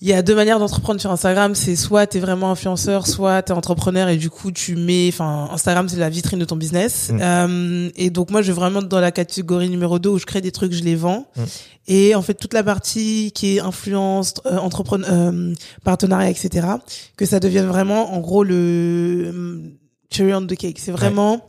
il y a deux manières d'entreprendre sur Instagram. C'est soit tu es vraiment influenceur, soit tu es entrepreneur et du coup tu mets, enfin Instagram c'est la vitrine de ton business. Mm. Euh, et donc moi je vais vraiment dans la catégorie numéro 2 où je crée des trucs, je les vends. Mm. Et en fait toute la partie qui est influence, euh, entrepreneur, euh, partenariat, etc. Que ça devienne vraiment en gros le euh, cherry on the cake. C'est vraiment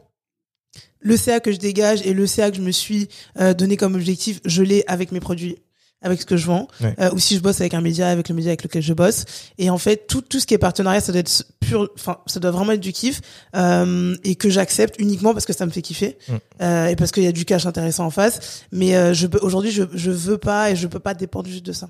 le CA que je dégage et le CA que je me suis euh, donné comme objectif, je l'ai avec mes produits avec ce que je vends Ouais. euh, ou si je bosse avec un média avec le média avec lequel je bosse et en fait tout tout ce qui est partenariat ça doit être pur enfin ça doit vraiment être du kiff euh, et que j'accepte uniquement parce que ça me fait kiffer Mm. euh, et parce qu'il y a du cash intéressant en face mais euh, je aujourd'hui je je veux pas et je peux pas dépendre juste de ça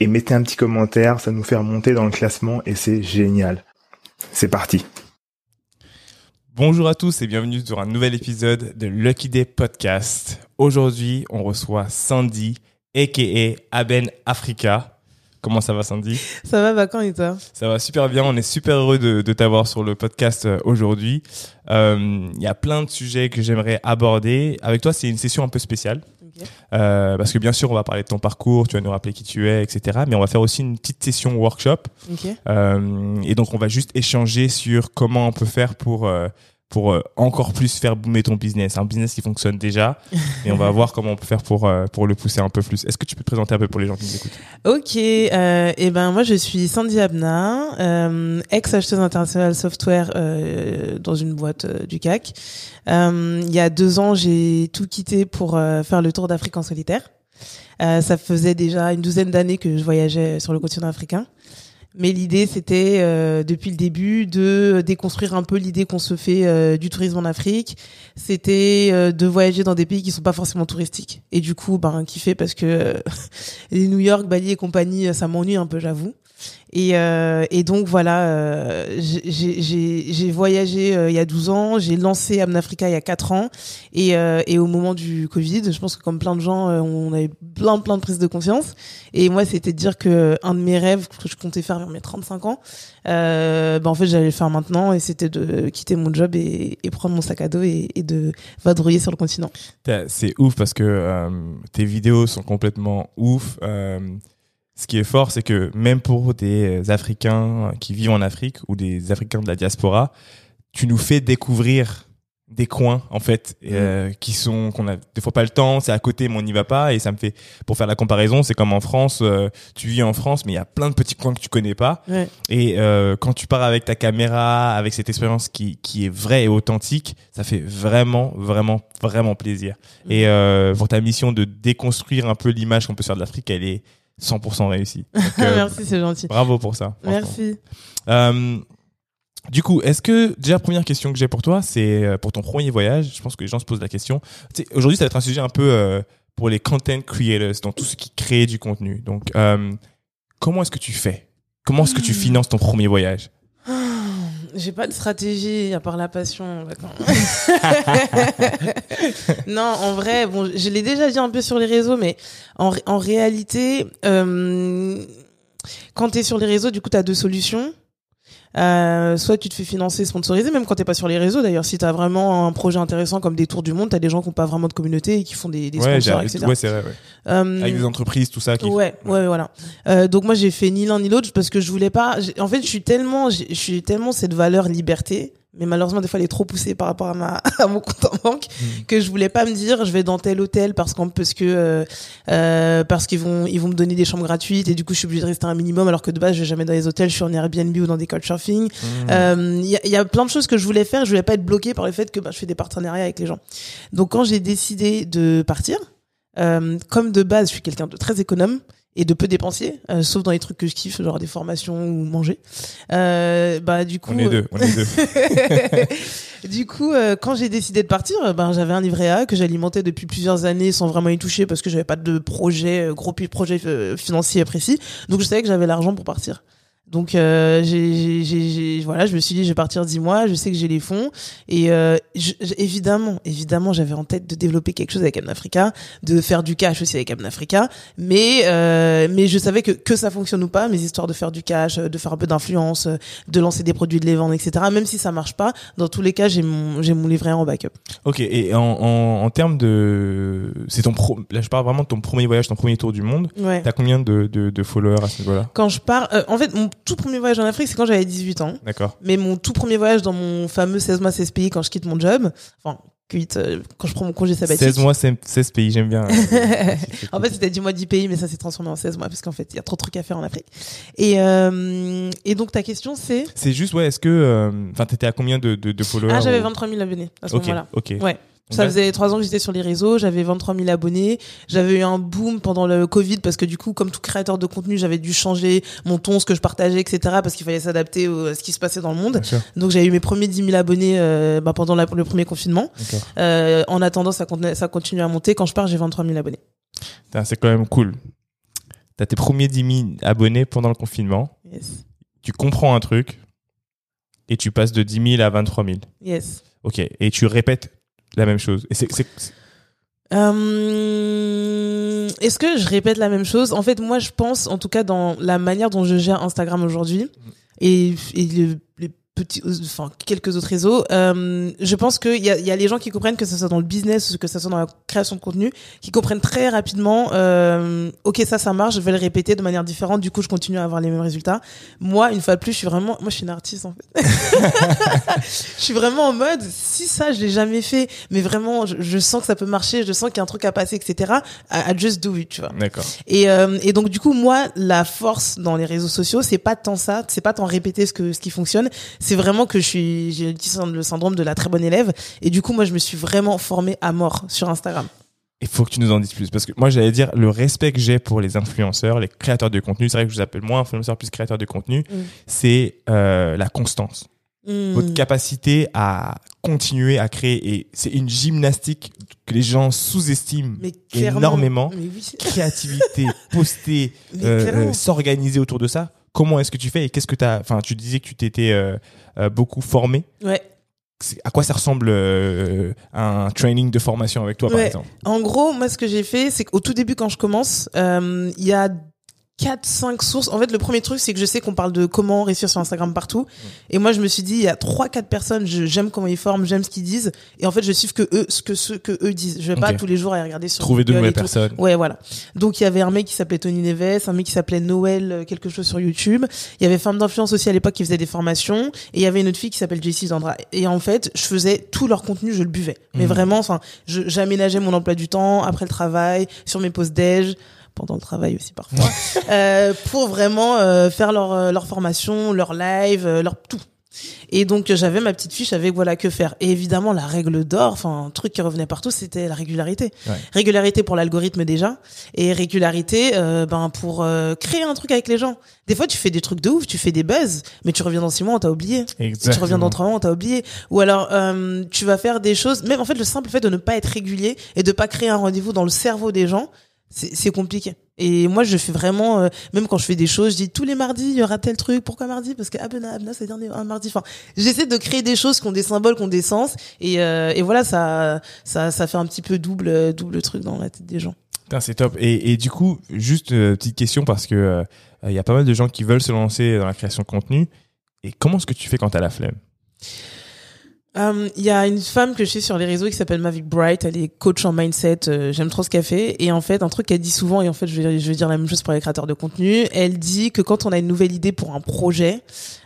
et mettez un petit commentaire, ça nous fait remonter dans le classement et c'est génial. C'est parti. Bonjour à tous et bienvenue sur un nouvel épisode de Lucky Day Podcast. Aujourd'hui, on reçoit Sandy, aka Aben Africa. Comment ça va Sandy? Ça va Vacan et toi? Ça va super bien, on est super heureux de, de t'avoir sur le podcast euh, aujourd'hui. Euh, Il y a plein de sujets que j'aimerais aborder. Avec toi, c'est une session un peu spéciale. Euh, parce que bien sûr, on va parler de ton parcours, tu vas nous rappeler qui tu es, etc. Mais on va faire aussi une petite session workshop. ok Euh, et donc, on va juste échanger sur comment on peut faire pour euh, pour euh, encore plus faire boomer ton business. Un business qui fonctionne déjà, et on va voir comment on peut faire pour euh, pour le pousser un peu plus. Est-ce que tu peux te présenter un peu pour les gens qui nous écoutent? Ok, euh, et ben moi je suis Sandy Abna, euh, ex-acheteuse internationale software euh, dans une boîte euh, du CAC. Euh, il y a deux ans, j'ai tout quitté pour euh, faire le tour d'Afrique en solitaire. Euh, ça faisait déjà une douzaine d'années que je voyageais sur le continent africain. Mais l'idée, c'était euh, depuis le début de déconstruire un peu l'idée qu'on se fait euh, du tourisme en Afrique. C'était euh, de voyager dans des pays qui sont pas forcément touristiques. Et du coup, ben kiffer parce que euh, les New York, Bali et compagnie, ça m'ennuie un peu, j'avoue. Et, euh, et donc voilà, euh, j'ai- voyagé euh, il y a 12 ans, j'ai lancé Amnafrica il y a 4 ans, et, au moment du Covid, je pense que comme plein de gens, on avait plein plein de prises de conscience. Et moi, c'était de dire que un de mes rêves que je comptais faire vers mes 35 ans, ben en fait, j'allais le faire maintenant, et c'était de quitter mon job et, prendre mon sac à dos et, de vadrouiller sur le continent. C'est ouf parce que tes vidéos sont complètement ouf. Ce qui est fort, c'est que même pour des Africains qui vivent en Afrique ou des Africains de la diaspora, tu nous fais découvrir des coins en fait euh, qui sont qu'on a des fois pas le temps c'est à côté mais on n'y va pas et ça me fait pour faire la comparaison c'est comme en France euh, tu vis en France mais il y a plein de petits coins que tu connais pas Ouais. et euh, quand tu pars avec ta caméra, avec cette expérience qui, qui est vraie et authentique, ça fait vraiment, vraiment, vraiment plaisir. Et euh, pour ta mission de déconstruire un peu l'image qu'on peut faire de l'Afrique, elle est 100% réussie. Donc, euh, Merci, c'est gentil. Bravo pour ça. Merci. Euh, du coup, est-ce que déjà première question que j'ai pour toi, c'est euh, pour ton premier voyage. Je pense que les gens se posent la question. Tu sais, Aujourd'hui, ça va être un sujet un peu euh, pour les content creators, donc tous ceux qui créent du contenu. Donc, euh, comment est-ce que tu fais? Comment est-ce que tu finances ton premier voyage? J'ai pas de stratégie à part la passion. non, en vrai, bon, je l'ai déjà dit un peu sur les réseaux, mais en, en réalité, euh, quand t'es sur les réseaux, du coup, t'as deux solutions. Euh, soit tu te fais financer, sponsoriser, même quand t'es pas sur les réseaux. D'ailleurs, si t'as vraiment un projet intéressant comme des tours du monde, t'as des gens qui ont pas vraiment de communauté et qui font des, des Ouais, sponsors, etc. ouais, c'est vrai. ouais. Euh, Avec des entreprises, tout ça. Qui... Ouais, ouais, voilà. Euh, donc moi j'ai fait ni l'un ni l'autre parce que je voulais pas. j'ai- En fait, je suis tellement, je suis tellement cette valeur liberté, mais malheureusement des fois elle est trop poussée par rapport à ma à mon compte en banque Mm. que je voulais pas me dire je vais dans tel hôtel parce qu'en parce que euh, euh, parce qu'ils vont ils vont me donner des chambres gratuites et du coup je suis obligée de rester un minimum alors que de base je vais jamais dans les hôtels, je suis en Airbnb ou dans des couchsurfing. Mmh. Euh, Il y, a, y a plein de choses que je voulais faire. Je voulais pas être bloquée par le fait que bah, je fais des partenariats avec les gens. Donc quand j'ai décidé de partir, euh, comme de base je suis quelqu'un de très économe et de peu dépensier, euh, sauf dans les trucs que je kiffe, genre des formations ou manger. Euh, bah du coup. On est deux, on est deux. du coup, euh, quand j'ai décidé de partir, ben j'avais un livret A que j'alimentais depuis plusieurs années sans vraiment y toucher parce que j'avais pas de projet, gros projet financier précis. Donc je savais que j'avais l'argent pour partir. Donc euh, j'ai, j'ai, j'ai, voilà, je me suis dit je vais partir dix mois, je sais que j'ai les fonds et euh, je, évidemment, évidemment, j'avais en tête de développer quelque chose avec Amnafrica, de faire du cash aussi avec Amnafrica, mais euh, mais je savais que que ça fonctionne ou pas, mes histoires de faire du cash, de faire un peu d'influence, de lancer des produits, de les vendre, etc. Même si ça marche pas, dans tous les cas, j'ai mon j'ai mon livret en backup. Ok, et en en, en termes de, c'est ton pro, là je parle vraiment de ton premier voyage, ton premier tour du monde. Ouais. T'as combien de, de de followers à ce niveau-là? Quand je pars, euh, en fait, mon tout premier voyage en Afrique, c'est quand j'avais 18 ans. D'accord. Mais mon tout premier voyage dans mon fameux 16 mois 16 pays quand je quitte mon job, enfin quitte euh, quand je prends mon congé sabbatique. 16 mois 16 pays, j'aime bien. en fait, c'était 10 mois 10 pays mais ça s'est transformé en 16 mois parce qu'en fait, il y a trop de trucs à faire en Afrique. Et euh, et donc ta question c'est? C'est juste ouais, est-ce que euh, enfin t'étais à combien de de, de followers Ah, j'avais ou- 23 000 abonnés à ce Ok, moment-là. ok. Ouais. Ça Ouais. faisait trois ans que j'étais sur les réseaux, j'avais 23 000 abonnés, j'avais eu un boom pendant le Covid parce que du coup, comme tout créateur de contenu, j'avais dû changer mon ton, ce que je partageais, etc. parce qu'il fallait s'adapter à ce qui se passait dans le monde. Donc j'ai eu mes premiers 10 000 abonnés euh, bah, pendant la- le premier confinement. Euh, en attendant, ça, continue- ça continue à monter. Quand je pars, j'ai 23 000 abonnés. C'est quand même cool. T'as tes premiers 10 000 abonnés pendant le confinement. Yes. Tu comprends un truc et tu passes de 10 000 à 23 000. Yes. Ok. Et tu répètes la même chose. Et c'est, Euh, Est-ce que je répète la même chose? En fait, moi, je pense, en tout cas, dans la manière dont je gère Instagram aujourd'hui et, et le- les petits, enfin quelques autres réseaux, euh, je pense qu'il y a, y a les gens qui comprennent que ce soit dans le business ou que ce soit dans la création de contenu, qui comprennent très rapidement. Euh, ok, ça, ça marche. Je vais le répéter de manière différente. Du coup, je continue à avoir les mêmes résultats. Moi, une fois de plus, je suis vraiment, moi, je suis une artiste en fait. je suis vraiment en mode, si ça, je l'ai jamais fait, mais vraiment, je, je sens que ça peut marcher, je sens qu'il y a un truc à passer, etc. I, I just do it, tu vois. D'accord. Et, euh, et donc du coup, moi, la force dans les réseaux sociaux, c'est pas tant ça, c'est pas tant répéter ce que ce qui fonctionne, c'est vraiment que je suis, j'ai le syndrome- de la très bonne élève. Et du coup, moi, je me suis vraiment formée à mort sur Instagram. Il faut que tu nous en dises plus. Parce que moi, j'allais dire, le respect que j'ai pour les influenceurs, les créateurs de contenu, c'est vrai que je vous appelle moins influenceurs plus créateurs de contenu, Mm. c'est euh, la constance. Hmm. Votre capacité à continuer à créer. Et c'est une gymnastique que les gens sous-estiment énormément. Mais oui. Créativité, poster, euh, euh, s'organiser autour de ça. Comment est-ce que tu fais et qu'est-ce que tu as... Enfin, tu disais que tu t'étais euh, euh, beaucoup formé. Ouais. À quoi ça ressemble euh, un training de formation avec toi, par exemple? En gros, moi, ce que j'ai fait, c'est qu'au tout début, quand je commence, il y a quatre, cinq sources. En fait, le premier truc, c'est que je sais qu'on parle de comment réussir sur Instagram partout. Et moi, je me suis dit, il y a trois, quatre personnes, j'aime comment ils forment, j'aime ce qu'ils disent. Et en fait, je suis que eux, ce que ceux que eux disent. Je vais pas tous les jours aller regarder sur Trouver de nouvelles personnes. Ouais, voilà. Donc il y avait un mec qui s'appelait Tony Neves, un mec qui s'appelait Noël euh, quelque chose sur YouTube. Il y avait Femme d'influence aussi à l'époque qui faisait des formations et il y avait une autre fille qui s'appelle Jessie Zandra. Et en fait, je faisais tout leur contenu, je le buvais. Mais Mhm. vraiment, enfin, j'aménageais mon emploi du temps après le travail, sur mes pauses déj pendant le travail aussi parfois, euh, pour vraiment euh, faire leur euh, leur formation, leur live, euh, leur tout. Et donc j'avais ma petite fiche avec voilà que faire. Et évidemment la règle d'or, enfin un truc qui revenait partout, c'était la régularité. Ouais. Régularité pour l'algorithme déjà, et régularité euh, ben pour euh, créer un truc avec les gens. Des fois tu fais des trucs de ouf, tu fais des buzz, mais tu reviens dans six mois on t'a oublié. Exactement. Tu reviens dans trois mois, on t'a oublié. Ou alors, euh, tu vas faire des choses. Même en fait, le simple fait de ne pas être régulier et de pas créer un rendez-vous dans le cerveau des gens, c'est compliqué. Et moi, je fais vraiment, euh, même quand je fais des choses, je dis tous les mardis, il y aura tel truc. Pourquoi mardi? Parce que Abna, Abna, c'est dernier un mardi. Enfin, j'essaie de créer des choses qui ont des symboles, qui ont des sens. Et, euh, et voilà, ça, ça, ça fait un petit peu double, double truc dans la tête des gens. C'est top. Et, et du coup, juste euh, petite question parce que il y a pas mal de gens qui veulent se lancer dans la création de contenu. Et comment est-ce que tu fais quand t'as la flemme? Euh, Il y a une femme que je sais sur les réseaux qui s'appelle Mavic Bright. Elle est coach en mindset. euh, J'aime trop ce qu'elle fait. Et en fait, un truc qu'elle dit souvent, et en fait, je vais, je vais dire la même chose pour les créateurs de contenu. Elle dit que quand on a une nouvelle idée pour un projet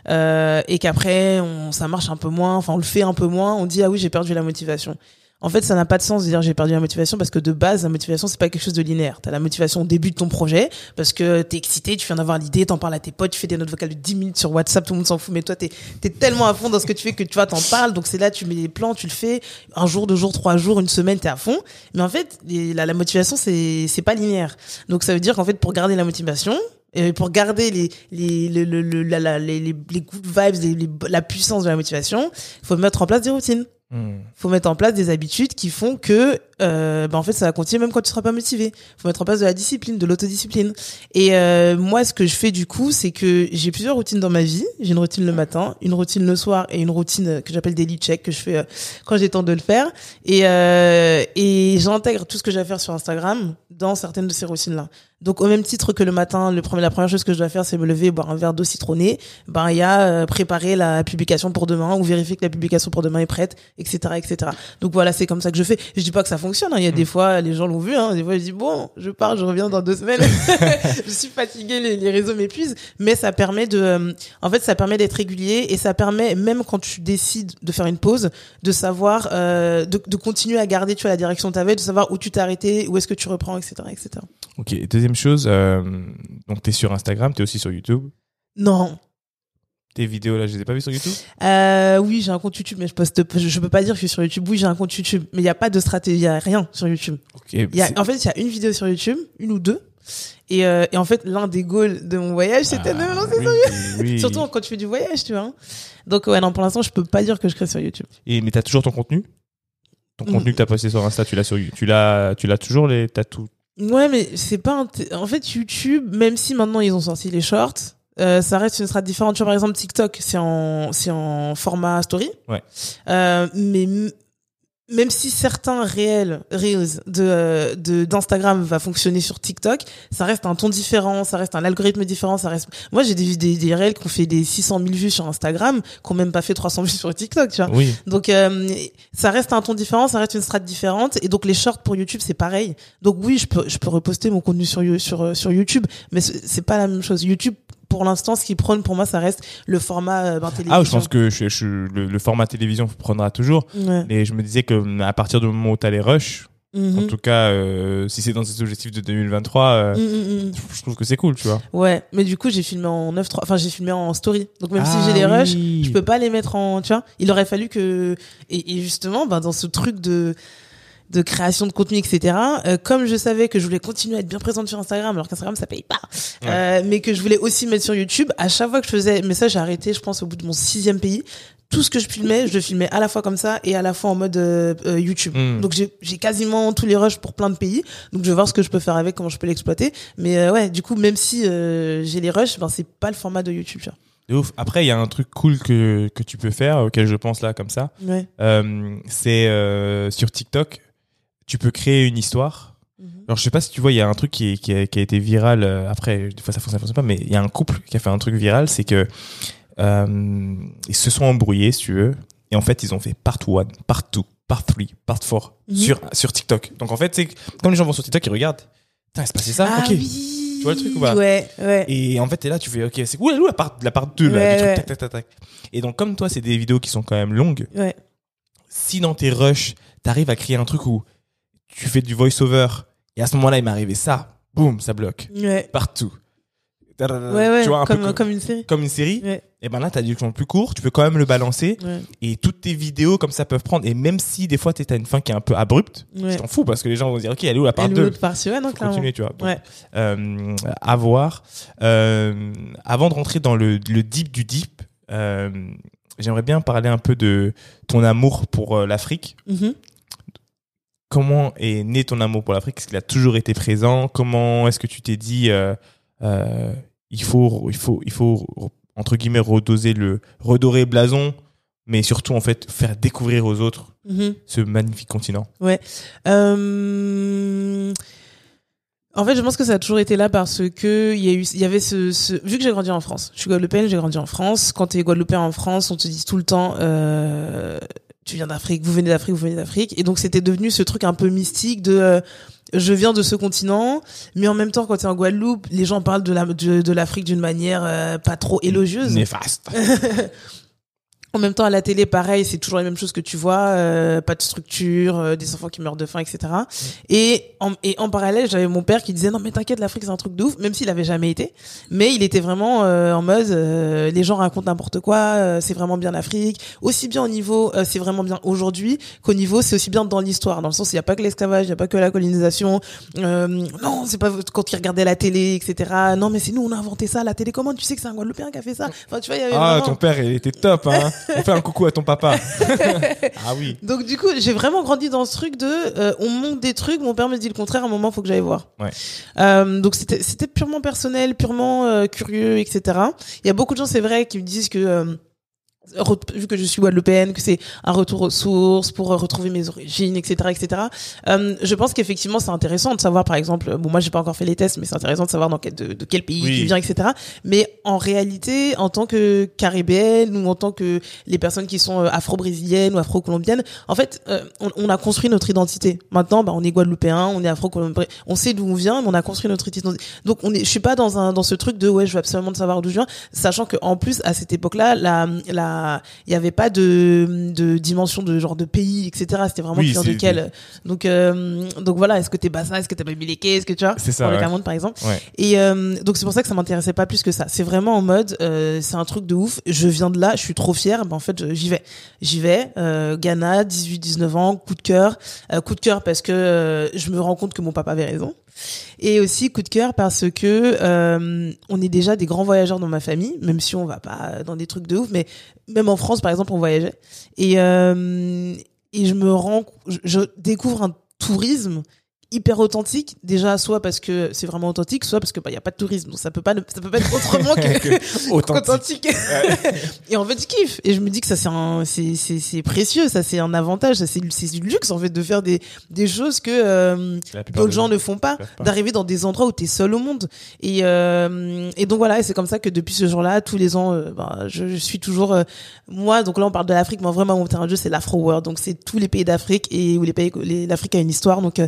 euh, et qu'après ça marche un peu moins, enfin on le fait un peu moins, on dit ah oui j'ai perdu la motivation. En fait, ça n'a pas de sens de dire j'ai perdu la motivation parce que de base, la motivation, c'est pas quelque chose de linéaire. T'as la motivation au début de ton projet parce que t'es excité, tu viens d'avoir l'idée, t'en parles à tes potes, tu fais des notes vocales de 10 minutes sur WhatsApp, tout le monde s'en fout, mais toi, t'es, t'es tellement à fond dans ce que tu fais que tu vois, t'en parles. Donc c'est là, tu mets les plans, tu le fais. Un jour, deux jours, trois jours, une semaine, t'es à fond. Mais en fait, les- la, la motivation, c'est, pas linéaire. Donc ça veut dire qu'en fait, pour garder la motivation, et pour garder les les le, le, le- la, la- les, les, les good vibes, les- les- la puissance de la motivation, il faut mettre en place des routines Hmm. faut mettre en place des habitudes qui font que euh, bah en fait ça va continuer même quand tu seras pas motivé faut mettre en place de la discipline de l'autodiscipline et euh, moi ce que je fais du coup c'est que j'ai plusieurs routines dans ma vie j'ai une routine le matin une routine le soir et une routine euh, que j'appelle daily check que je fais euh, quand j'ai le temps de le faire et euh, et j'intègre tout ce que j'ai à faire sur Instagram dans certaines de ces routines là donc au même titre que le matin, le premier, la première chose que je dois faire, c'est me lever, boire un verre d'eau citronnée. Ben il y a euh, préparer la publication pour demain ou vérifier que la publication pour demain est prête, etc., etc. Donc voilà, c'est comme ça que je fais. Je dis pas que ça fonctionne. hein. Il y a des fois, les gens l'ont vu. Hein. Des fois, je dis bon, je pars, je reviens dans deux semaines. je suis fatiguée, les, les réseaux m'épuisent. Mais ça permet de, euh, en fait, ça permet d'être régulier et ça permet même quand tu décides de faire une pause, de savoir, euh, de, de continuer à garder, tu vois, la direction que t'avais, de savoir où tu t'es arrêté, où est-ce que tu reprends, etc., etc. Ok. Deuxième chose, euh, donc t'es sur Instagram, t'es aussi sur YouTube? Non. Tes vidéos là, je les ai pas vues sur YouTube? Euh, oui, j'ai un compte YouTube, mais je poste, je, je peux pas dire que je suis sur YouTube. Oui, j'ai un compte YouTube, mais il y a pas de stratégie, il y a rien sur YouTube. Ok. Il y a, en fait, il y a une vidéo sur YouTube, une ou deux. Et, euh, et en fait, l'un des goals de mon voyage, c'était de me lancer Ah, oui, oui. Surtout quand tu fais du voyage, tu vois. Donc ouais, non, pour l'instant, je peux pas dire que je crée sur YouTube. Et mais t'as toujours ton contenu? Ton contenu que t'as posté sur Insta, tu l'as sur, tu l'as, tu l'as toujours les, t'as tout? Ouais, mais c'est pas. En fait, YouTube, même si maintenant ils ont sorti les shorts, euh, ça reste une strat différente. Tu vois, par exemple, TikTok, c'est en, c'est en format story. Ouais. Euh, mais même si certains réels, reels de, euh, de, d'Instagram va fonctionner sur TikTok, ça reste un ton différent, ça reste un algorithme différent, ça reste. Moi, j'ai des, des, des réels qui ont fait des 600 000 vues sur Instagram, qui ont même pas fait 300 vues sur TikTok, tu vois. Oui. Donc euh, ça reste un ton différent, ça reste une strate différente et donc les shorts pour YouTube c'est pareil. Donc oui, je peux je peux reposter mon contenu sur sur sur YouTube, mais c'est pas la même chose. YouTube pour l'instant ce qui prône pour moi ça reste le format euh, ben, télévision. Ah, je pense que je, je- le, le format télévision prendra toujours. Ouais. Et je me disais que hum, à partir du moment où t'as les rushs, Mhm. en tout cas, euh, si c'est dans ces objectifs de 2023, euh, Mhm, mhm, je trouve que c'est cool, tu vois. Ouais, mais du coup j'ai filmé en 9.3, enfin j'ai filmé en story. Donc même si j'ai les Ah rushs, oui. je peux pas les mettre en tu vois il aurait fallu que et, et justement ben dans ce truc de de création de contenu etc euh, comme je savais que je voulais continuer à être bien présente sur Instagram alors qu'Instagram ça paye pas euh, mais que je voulais aussi mettre sur YouTube à chaque fois que je faisais mais ça j'ai arrêté je pense au bout de mon sixième pays tout ce que je filmais je le filmais à la fois comme ça et à la fois en mode euh, YouTube Mm. donc j'ai quasiment tous les rushs pour plein de pays donc je vais voir ce que je peux faire avec comment je peux l'exploiter mais ouais du coup même si j'ai les rushs ben c'est pas le format de YouTube tu vois. De ouf. Après, il y a un truc cool que, que tu peux faire, auquel je pense là, comme ça. ouais Euh, c'est euh, sur TikTok, tu peux créer une histoire. Mhm. Alors, je sais pas si tu vois, il y a un truc qui, a, qui a été viral. euh, après, des fois, ça fonctionne, ça fonctionne pas, mais il y a un couple qui a fait un truc viral, c'est que euh, ils se sont embrouillés, si tu veux, et en fait, ils ont fait part one, part two, part three, part four Mhm. sur sur TikTok. Donc en fait, c'est comme les gens vont sur TikTok, ils regardent. Putain, il se passait ça. Ah ok. oui. Tu vois le truc ou pas? Ouais, ouais. Et en fait, t'es là, tu fais, ok, c'est cool, la part, la part 2, là, Ouais, du truc, ouais. tac, tac, tac, tac. Et donc, comme toi, c'est des vidéos qui sont quand même longues, Ouais. si dans tes rushs, t'arrives à créer un truc où tu fais du voice-over, et à ce moment-là, il m'est arrivé ça, boum, ça bloque. Ouais. Partout. Ouais, ouais. Tu vois, un comme, peu comme, comme une série. comme une série. Ouais. Et ben là, t'as du temps plus court, tu peux quand même le balancer, et toutes tes vidéos comme ça peuvent prendre, et même si des fois t'as une fin qui est un peu abrupte, tu t'en fous parce que les gens vont dire, ok, elle est où la part Et 2? l'autre partie, ouais, non, Faut clairement. continuer, tu vois. Donc, euh, à voir. Euh, avant de rentrer dans le, le deep du deep, euh, j'aimerais bien parler un peu de ton amour pour euh, l'Afrique. Mhm. Comment est né ton amour pour l'Afrique? Est-ce qu'il a toujours été présent? Comment est-ce que tu t'es dit euh, euh, il faut il faut il faut entre guillemets redoser le redorer le blason, mais surtout en fait faire découvrir aux autres Mhm. ce magnifique continent? Euh, En fait, je pense que ça a toujours été là parce que il y a eu, il y avait ce, ce... vu que j'ai grandi en France, je suis guadeloupéenne, j'ai grandi en France. Quand t'es guadeloupéen en France, on te dit tout le temps, euh, tu viens d'Afrique, vous venez d'Afrique, vous venez d'Afrique, et donc c'était devenu ce truc un peu mystique de, euh, je viens de ce continent, mais en même temps, quand t'es en Guadeloupe, les gens parlent de la de, de l'Afrique d'une manière euh, pas trop élogieuse. Néfaste. En même temps, à la télé, pareil, c'est toujours les mêmes choses que tu vois, euh, pas de structure, euh, des enfants qui meurent de faim, etc. Et en, et en parallèle, j'avais mon père qui disait non mais t'inquiète, l'Afrique c'est un truc de ouf, même s'il avait jamais été, mais il était vraiment euh, en mode euh, les gens racontent n'importe quoi, euh, c'est vraiment bien l'Afrique, aussi bien au niveau euh, c'est vraiment bien aujourd'hui qu'au niveau c'est aussi bien dans l'histoire, dans le sens il y a pas que l'esclavage, il y a pas que la colonisation, euh, non c'est pas quand il regardait la télé, etc. Non mais c'est nous on a inventé ça, la télé. Comment tu sais que c'est un Guadeloupéen qui a fait ça, enfin tu vois il y avait Ah, vraiment- ton père, il était top, hein. On fait un coucou à ton papa. ah oui. Donc du coup, j'ai vraiment grandi dans ce truc de euh, on monte des trucs, mon père me dit le contraire, à un moment faut que j'aille voir. Ouais. Euh, donc c'était purement personnel, purement euh, curieux, etc. Il y a beaucoup de gens, c'est vrai, qui me disent que euh, vu que je suis guadeloupéenne, que c'est un retour aux sources pour euh, retrouver mes origines, etc., etc. Euh, je pense qu'effectivement c'est intéressant de savoir, par exemple, bon moi j'ai pas encore fait les tests, mais c'est intéressant de savoir dans quel, de, de quel pays Oui. tu viens, etc. Mais en réalité, en tant que caribéenne ou en tant que les personnes qui sont euh, afro-brésiliennes ou afro-colombiennes, en fait, euh, on, on a construit notre identité. Maintenant, bah, on est guadeloupéen, on est afro-colombien, on sait d'où on vient, mais on a construit notre identité. Donc, on est, je suis pas dans un dans ce truc de ouais, je veux absolument savoir d'où je viens, sachant que en plus à cette époque-là, la la il y avait pas de de dimension de genre de pays, etc. C'était vraiment Oui, de quel. Donc euh, donc voilà, est-ce que t'es bassin, est-ce que t'es Bamileke, est-ce que tu vois? C'est ça, pour le ouais. Cameroun par exemple. Ouais. Et euh, donc c'est pour ça que ça m'intéressait pas plus que ça. C'est vraiment en mode, euh, c'est un truc de ouf. Je viens de là, je suis trop fière. Ben en fait, j'y vais, j'y vais. Euh, Ghana, 18-19 ans, coup de cœur, Euh, coup de cœur parce que euh, je me rends compte que mon papa avait raison. Et aussi coup de cœur parce que euh, on est déjà des grands voyageurs dans ma famille, même si on va pas dans des trucs de ouf, mais même en France par exemple on voyageait. Et euh, et je me rends, je, je découvre un tourisme hyper authentique déjà soit parce que c'est vraiment authentique soit parce que bah y a pas de tourisme. Donc ça peut pas ne- ça peut pas être autrement que Authentique. et en fait je kiffe. Et je me dis que ça c'est un c'est c'est c'est précieux. Ça c'est un avantage. Ça c'est c'est du luxe en fait de faire des des choses que euh, d'autres gens ne font pas, d'arriver dans des endroits où t'es seul au monde. Et euh, et donc voilà. Et c'est comme ça que depuis ce jour-là tous les ans euh, bah, je, je suis toujours euh, moi donc là on parle de l'Afrique. Mais vraiment mon terrain de jeu c'est l'Afro World donc c'est tous les pays d'Afrique et où les pays l'Afrique a une histoire. Donc euh,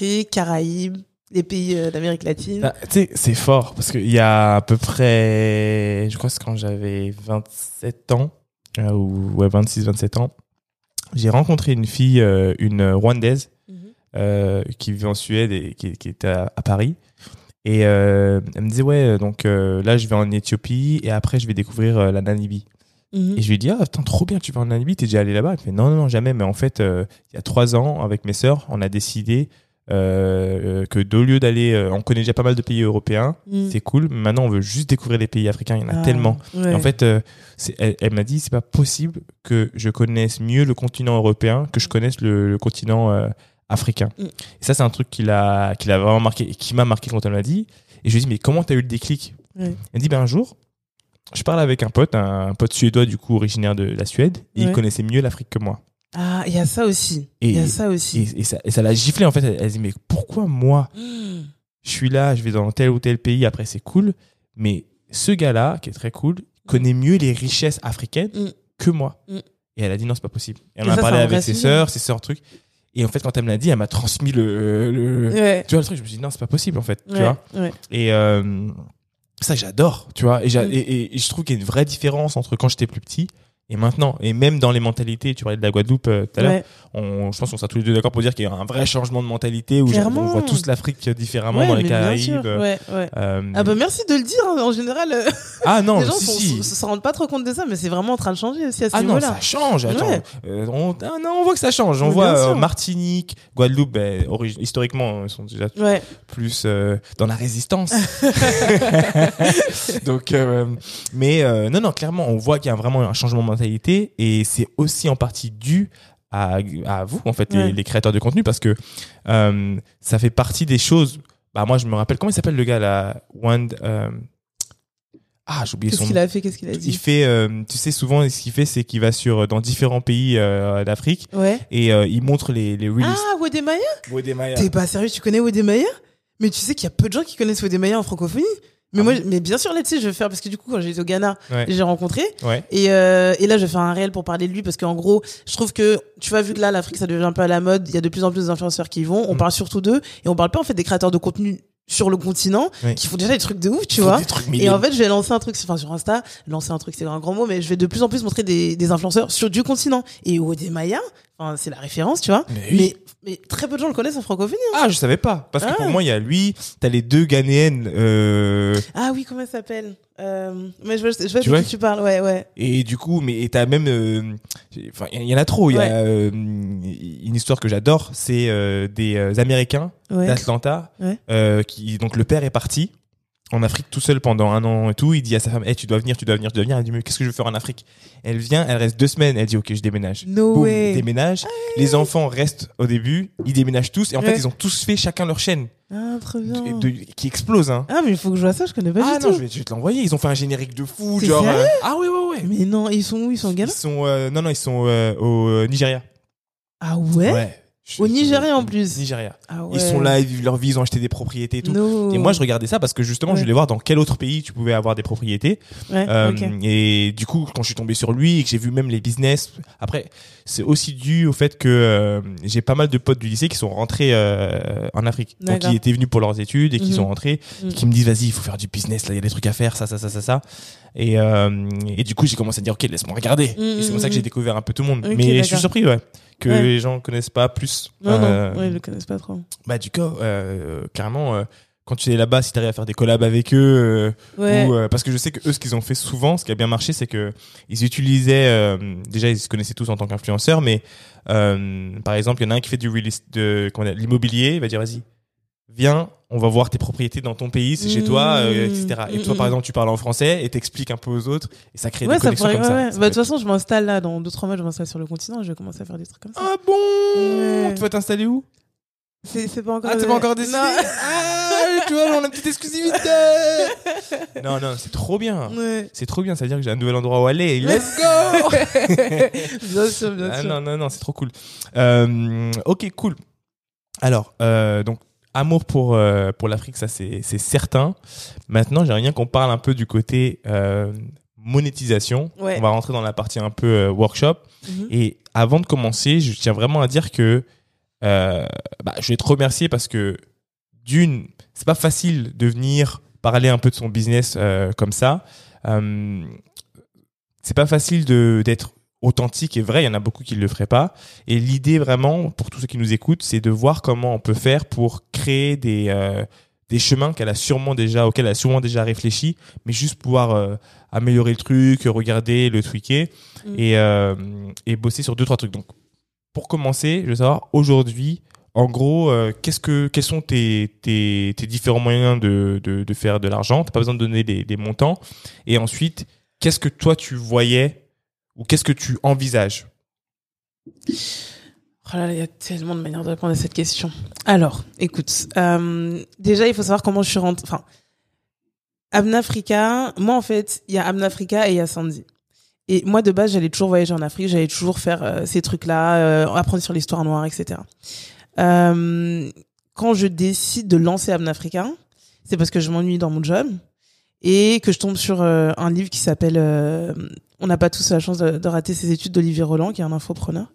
Afrique Caraïbes les pays euh, d'Amérique latine Ah, tu sais, c'est fort parce qu'il y a à peu près, je crois que c'est quand j'avais 27 ans, euh, ou ouais, 26, 27 ans, j'ai rencontré une fille, euh, une Rwandaise, Mhm. euh, qui vivait en Suède et qui, qui était à, à Paris. Et elle me disait, ouais, donc là, je vais en Éthiopie et après, je vais découvrir la Namibie. Mhm. Et je lui ai dit, ah, putain, trop bien, tu vas en Namibie, t'es déjà allé là-bas Il fait, non, non, non, jamais. Mais en fait, euh, il y a trois ans, avec mes sœurs, on a décidé euh, que au lieu d'aller, euh, on connaît déjà pas mal de pays européens, Mhm. c'est cool, mais maintenant, on veut juste découvrir les pays africains, il y en a Ah, tellement. ouais. Et en fait, euh, elle, elle m'a dit, c'est pas possible que je connaisse mieux le continent européen que je connaisse le, le continent africain. Mm. Et ça, c'est un truc qui l'a, qui l'a vraiment marqué, et qui m'a marqué quand elle m'a dit. Et je lui ai dit, mais comment t'as eu le déclic. Elle me dit, ben un jour, je parle avec un pote, un, pote suédois du coup originaire de la Suède, et il connaissait mieux l'Afrique que moi. Ah il y a ça aussi il y a ça aussi Et, et ça, et ça l'a giflé en fait. Elle, elle dit, mais pourquoi moi, Mhm. je suis là, je vais dans tel ou tel pays, après c'est cool, mais ce gars-là, qui est très cool, connaît mieux les richesses africaines Mm. que moi. Et elle a dit non, c'est pas possible. Et on Et en a parlé avec ses sœurs, ses sœurs, trucs. Et en fait, quand elle me l'a dit, elle m'a transmis le, le- ouais tu vois le truc. Je me suis dit non, c'est pas possible en fait. Tu vois. ouais. Et euh, ça, j'adore. Tu vois. Et, j'a- et, et- et je trouve qu'il y a une vraie différence entre quand j'étais plus petit. Et maintenant, et même dans les mentalités, tu parlais de la Guadeloupe euh, tout à l'heure, Ouais. on, je pense qu'on sera tous les deux d'accord pour dire qu'il y a un vrai changement de mentalité où genre, on voit tous l'Afrique différemment Ouais, dans les Caraïbes. ouais, euh, Ah bah merci de le dire. hein. En général, euh, ah non, les gens si, sont- si. se rendent pas trop compte de ça, mais c'est vraiment en train de changer aussi à ce Ah non, ça change. Attends. Euh, on, ah non, on voit que ça change. On Mais voit. Martinique, Guadeloupe, ben, historiquement, ils sont déjà plus dans la résistance. Donc, mais non, non, clairement, on voit qu'il y a vraiment un changement de mentalité et c'est aussi en partie dû à, à vous, en fait, les, Ouais. les créateurs de contenu, parce que euh, ça fait partie des choses. Bah moi, je me rappelle comment il s'appelle le gars là, Wand. euh, ah, j'ai oublié Qu'est-ce son qu'il nom. a fait Qu'est-ce qu'il a Il dit fait, euh, tu sais, souvent, ce qu'il fait, c'est qu'il va sur dans différents pays euh, d'Afrique Ouais. et euh, il montre les les reels. Ah, Wodemaya Wodemaya. T'es pas sérieux Tu connais Wodemaya? Mais tu sais qu'il y a peu de gens qui connaissent Wodemaya en francophonie. Mais Ah moi, mais bien sûr, là-dessus, je vais faire parce que du coup, quand j'étais au Ghana, Ouais. j'ai rencontré. Ouais. Et, euh, et là, je vais faire un réel pour parler de lui parce qu'en gros, je trouve que tu vois, vu que là, l'Afrique, ça devient un peu à la mode, il y a de plus en plus d'influenceurs qui y vont. On Mm. parle surtout d'eux et on parle pas en fait des créateurs de contenu sur le continent qui font déjà des trucs de ouf, tu vois. Et en fait, je vais lancer un truc, enfin sur Insta, lancer un truc, c'est un grand mot, mais je vais de plus en plus montrer des, des influenceurs sur du continent. Et Odé Maya, enfin c'est la référence, tu vois. Mais oui. Mais, mais très peu de gens le connaissent en francophonie. hein. Ah, je savais pas. Parce que Ah. pour moi, il y a lui, t'as les deux Ghanéennes, euh, Ah oui, comment elle s'appelle euh, Mais je vois, je vois Tu de vois qui tu parles, ouais, ouais. et du coup, mais t'as même, euh, enfin, il y en a trop. Il y a une histoire que j'adore, c'est des Américains ouais. d'Atlanta, Ouais. qui donc le père est parti en Afrique tout seul pendant un an et tout. Il dit à sa femme, hey, tu dois venir, tu dois venir, tu dois venir. Elle dit, mais qu'est-ce que je veux faire en Afrique? Elle vient, elle reste deux semaines. Elle dit, ok, je déménage. No Boum, way. déménage. Les enfants restent au début, ils déménagent tous et en fait Ouais. ils ont tous fait chacun leur chaîne Ah, très bien. de- de- qui explose. Hein. Ah, mais il faut que je vois ça, je connais pas Ah du non, tout. je vais, je vais te l'envoyer. Ils ont fait un générique de fou, genre. euh, Ah ouais ouais ouais. Mais non, ils sont où? Ils sont au Ils Ghana? sont euh, non non ils sont euh, au Nigeria. Ah ouais, Je- Au Nigeria, en plus. Nigeria. Ah ouais. Ils sont là, ils vivent leur vie, ils ont acheté des propriétés et tout. No. Et moi, je regardais ça parce que justement, je voulais voir dans quel autre pays tu pouvais avoir des propriétés. Ouais, Euh. Et du coup, quand je suis tombé sur lui et que j'ai vu même les business, après, c'est aussi dû au fait que euh, j'ai pas mal de potes du lycée qui sont rentrés euh, en Afrique. Donc, qui étaient venus pour leurs études et qui Mhm. sont rentrés, Mhm. qui me disent, vas-y, il faut faire du business, là, il y a des trucs à faire, ça, ça, ça, ça, ça. Et, euh, et du coup, j'ai commencé à dire, ok, laisse-moi regarder. Mhm, Et c'est comme ça que j'ai découvert un peu tout le monde. Mais je suis surpris, ouais, que Ouais. les gens connaissent pas plus. Non, Euh, non, ouais, ils le connaissent pas trop. Bah, du coup, euh, carrément, euh, quand tu es là-bas, si tu arrives à faire des collabs avec eux, euh, Ouais. ou, euh, parce que je sais que eux, ce qu'ils ont fait souvent, ce qui a bien marché, c'est que ils utilisaient, euh, déjà, ils se connaissaient tous en tant qu'influenceurs, mais euh, par exemple, il y en a un qui fait du real de l'immobilier, il va dire, vas-y, viens, on va voir tes propriétés dans ton pays, c'est chez toi, euh, Mmh. etc. Et Mmh, toi, par mmh. exemple, tu parles en français et t'expliques un peu aux autres, et ça crée Ouais, des ça connexions pourrait. comme ouais, ça. ouais. Ça Bah, de toute façon, je m'installe là, dans 2-3 mois, je m'installe sur le continent, je vais commencer à faire des trucs comme ça. Ah bon. Tu vas t'installer où? C'est pas encore. Ah, t'es pas encore décidé? Ah, tu vois, on a une petite exclusivité Non, non, c'est trop bien Ouais. C'est trop bien, ça veut dire que j'ai un nouvel endroit où aller. Let's go bien sûr, bien ah, sûr. Non, non, non, c'est trop cool. Euh, ok, cool. Alors, euh, donc, amour pour, euh, pour l'Afrique, ça c'est certain. Maintenant, j'aimerais bien qu'on parle un peu du côté euh, monétisation. Ouais. On va rentrer dans la partie un peu euh, workshop. Mhm. Et avant de commencer, je tiens vraiment à dire que bah, je vais te remercier parce que d'une, c'est pas facile de venir parler un peu de son business comme ça. C'est pas facile de d'être authentique et vrai. Il y en a beaucoup qui le feraient pas. Et l'idée vraiment, pour tous ceux qui nous écoutent, c'est de voir comment on peut faire pour créer des euh, des chemins qu'elle a sûrement déjà, auxquels elle a sûrement déjà réfléchi, mais juste pouvoir euh, améliorer le truc, regarder, le tweaker Mm. et, euh, et bosser sur deux trois trucs. Donc, pour commencer, je veux savoir aujourd'hui, en gros, euh, qu'est-ce que quels sont tes, tes, tes différents moyens de, de, de faire de l'argent? T'as pas besoin de donner des, des montants. Et ensuite, qu'est-ce que toi tu voyais ou qu'est-ce que tu envisages? Oh il y a tellement de manières de répondre à cette question. Alors, écoute, euh, déjà, il faut savoir comment je suis rentrée. Enfin, Abnafrica, moi, en fait, il y a Abnafrica et il y a Sandy. Et moi, de base, j'allais toujours voyager en Afrique, j'allais toujours faire euh, ces trucs-là, euh, apprendre sur l'histoire noire, etc. Quand je décide de lancer Abnafrica, c'est parce que je m'ennuie dans mon job et que je tombe sur un livre qui s'appelle On n'a pas tous la chance de, de rater ses études d'Olivier Roland, qui est un infopreneur.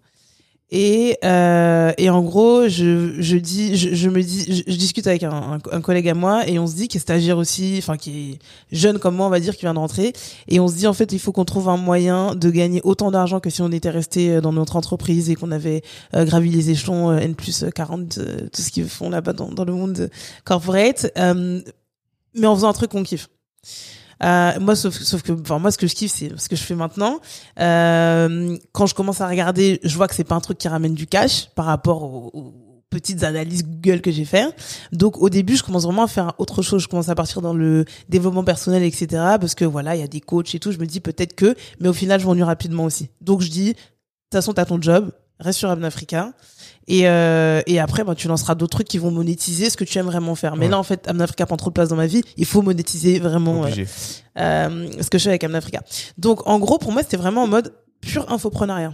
Et, euh, et en gros, je, je dis, je, je me dis, je, je discute avec un, un, collègue à moi et on se dit qui est stagiaire aussi, enfin qui est jeune comme moi, on va dire, qui vient de rentrer. Et on se dit en fait, il faut qu'on trouve un moyen de gagner autant d'argent que si on était resté euh, dans notre entreprise et qu'on avait euh, gravi les échelons euh, N plus 40, euh, tout ce qu'ils font là-bas dans, dans le monde corporate, euh, mais en faisant un truc qu'on kiffe. Euh, moi, sauf, sauf que, enfin, moi, ce que je kiffe, c'est ce que je fais maintenant. Euh, quand je commence à regarder, je vois que c'est pas un truc qui ramène du cash par rapport aux, aux petites analyses Google que j'ai fait. Donc, au début, je commence vraiment à faire autre chose. Je commence à partir dans le développement personnel, etc. Parce que voilà, il y a des coachs et tout. Je me dis peut-être que, mais au final, je m'ennuie rapidement aussi. Donc, je dis, de toute façon, t'as ton job, reste sur Abnafrica. Et, euh, et après, bah, tu lanceras d'autres trucs qui vont monétiser ce que tu aimes vraiment faire. Mais Ouais. là, en fait, Abnafrica prend trop de place dans ma vie. Il faut monétiser vraiment euh, euh, ce que je fais avec Amnafrica. Donc, en gros, pour moi, c'était vraiment en mode pur infoprenariat.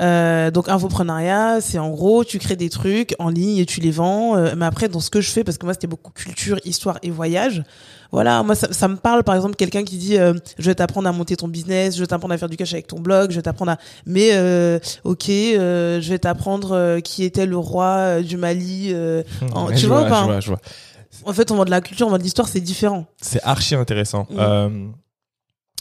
Euh, donc infoprenariat, c'est en gros tu crées des trucs en ligne et tu les vends. Euh, mais après dans ce que je fais, parce que moi c'était beaucoup culture, histoire et voyage. Voilà, moi ça, ça me parle par exemple quelqu'un qui dit euh, je vais t'apprendre à monter ton business, je vais t'apprendre à faire du cash avec ton blog, je vais t'apprendre à mais ok, je vais t'apprendre qui était le roi du Mali. en- tu vois ou vois, pas je vois, je vois. En fait, on vend de la culture, on vend de l'histoire, c'est différent. C'est archi intéressant. Mm.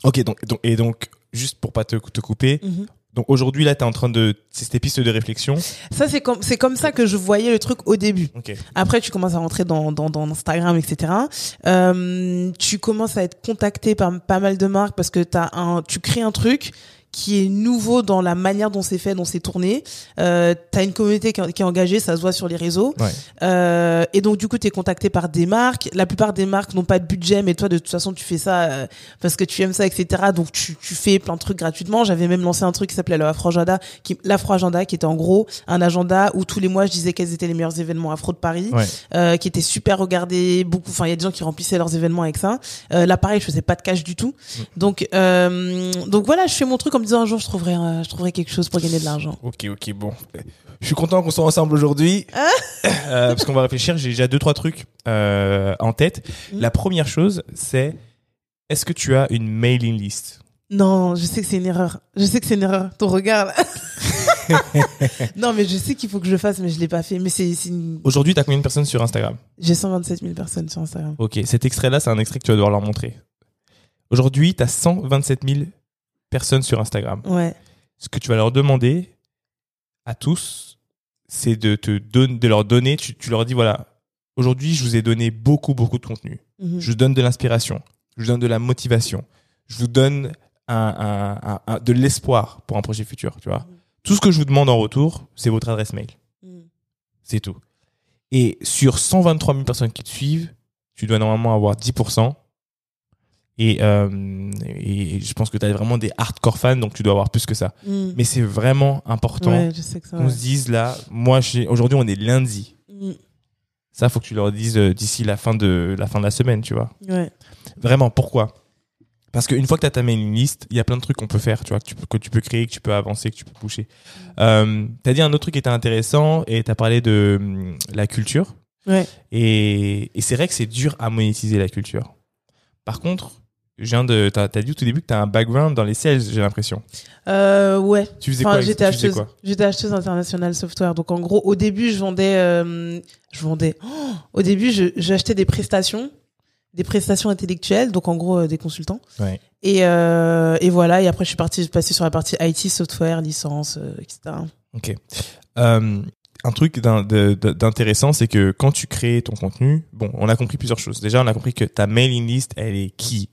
Ok, donc, donc, et donc, juste pour pas te, te couper, Mhm. Donc aujourd'hui, là, tu es en train de. C'est cette piste de réflexion. Ça, c'est comme, c'est comme ça que je voyais le truc au début. Ok. Après, tu commences à rentrer dans, dans, dans Instagram, etc. Euh, tu commences à être contacté par pas mal de marques parce que t'as un, tu crées un truc qui est nouveau dans la manière dont c'est fait, dont c'est tourné. Euh, t'as une communauté qui, est- qui est engagée, ça se voit sur les réseaux. Ouais. Euh, et donc du coup, t'es contacté par des marques. La plupart des marques n'ont pas de budget, mais toi, de toute façon, tu fais ça euh, parce que tu aimes ça, etc. Donc tu, tu fais plein de trucs gratuitement. J'avais même lancé un truc qui s'appelait l'Afro Agenda, qui l'Afro Agenda, qui était en gros un agenda où tous les mois, je disais quels étaient les meilleurs événements afro de Paris Ouais. euh, qui était super regardé beaucoup enfin il y a des gens qui remplissaient leurs événements avec ça là pareil je faisais pas de cash du tout Mm. donc donc voilà je fais mon truc en me disant un jour je trouverai je trouverai quelque chose pour gagner de l'argent Ok, ok, bon. Je suis content qu'on soit ensemble aujourd'hui. Ah. Euh, parce qu'on va réfléchir. J'ai déjà deux, trois trucs euh, en tête. Mhm. La première chose, c'est est-ce que tu as une mailing list? Non je sais que c'est une erreur je sais que c'est une erreur ton regard là. non mais je sais qu'il faut que je le fasse mais je l'ai pas fait mais c'est une... Aujourd'hui, tu as combien de personnes sur Instagram? J'ai 127 000 personnes sur Instagram Ok, cet extrait-là, c'est un extrait que tu vas devoir leur montrer. Aujourd'hui, tu as 127 000 personnes sur Instagram. ouais Ce que tu vas leur demander à tous, c'est de te donner, de leur donner, tu, tu leur dis voilà, aujourd'hui, je vous ai donné beaucoup, beaucoup de contenu. Mhm. Je vous donne de l'inspiration, je vous donne de la motivation, je vous donne un, un- un- un- de l'espoir pour un projet futur, tu vois. Tout ce que je vous demande en retour, c'est votre adresse mail. Mhm. C'est tout. Et sur 123 000 personnes qui te suivent, tu dois normalement avoir 10%. Et, euh, et je pense que tu as vraiment des hardcore fans, donc tu dois avoir plus que ça. Mhm. Mais c'est vraiment important ouais qu'on se dise là, moi, aujourd'hui, on est lundi. Mhm. Ça, faut que tu leur dises euh, d'ici la fin de la fin de la semaine, tu vois. ouais Vraiment, pourquoi? Parce qu'une fois que tu as ta mailing list, il y a plein de trucs qu'on peut faire, tu vois, que tu peux, que tu peux créer, que tu peux avancer, que tu peux pousser. Euh, tu as dit un autre truc qui était intéressant et tu as parlé de hum, la culture. ouais Et, et c'est vrai que c'est dur à monétiser la culture. Par contre, viens de, t'as, t'as dit au tout début que t'as un background dans les sales, j'ai l'impression. euh, ouais Tu faisais Enfin, quoi j'étais acheteuse, acheteuse internationale software. Donc en gros, au début, je vendais, euh, je vendais. Oh au début, je- j'achetais des prestations, des prestations intellectuelles, donc en gros euh, des consultants. Ouais. Et, euh, et voilà. Et après, je suis partie, passée sur la partie IT, software, licence, etc. Ok. Un truc d'intéressant, c'est que quand tu crées ton contenu, bon, on a compris plusieurs choses. Déjà, on a compris que ta mailing list, elle est qui?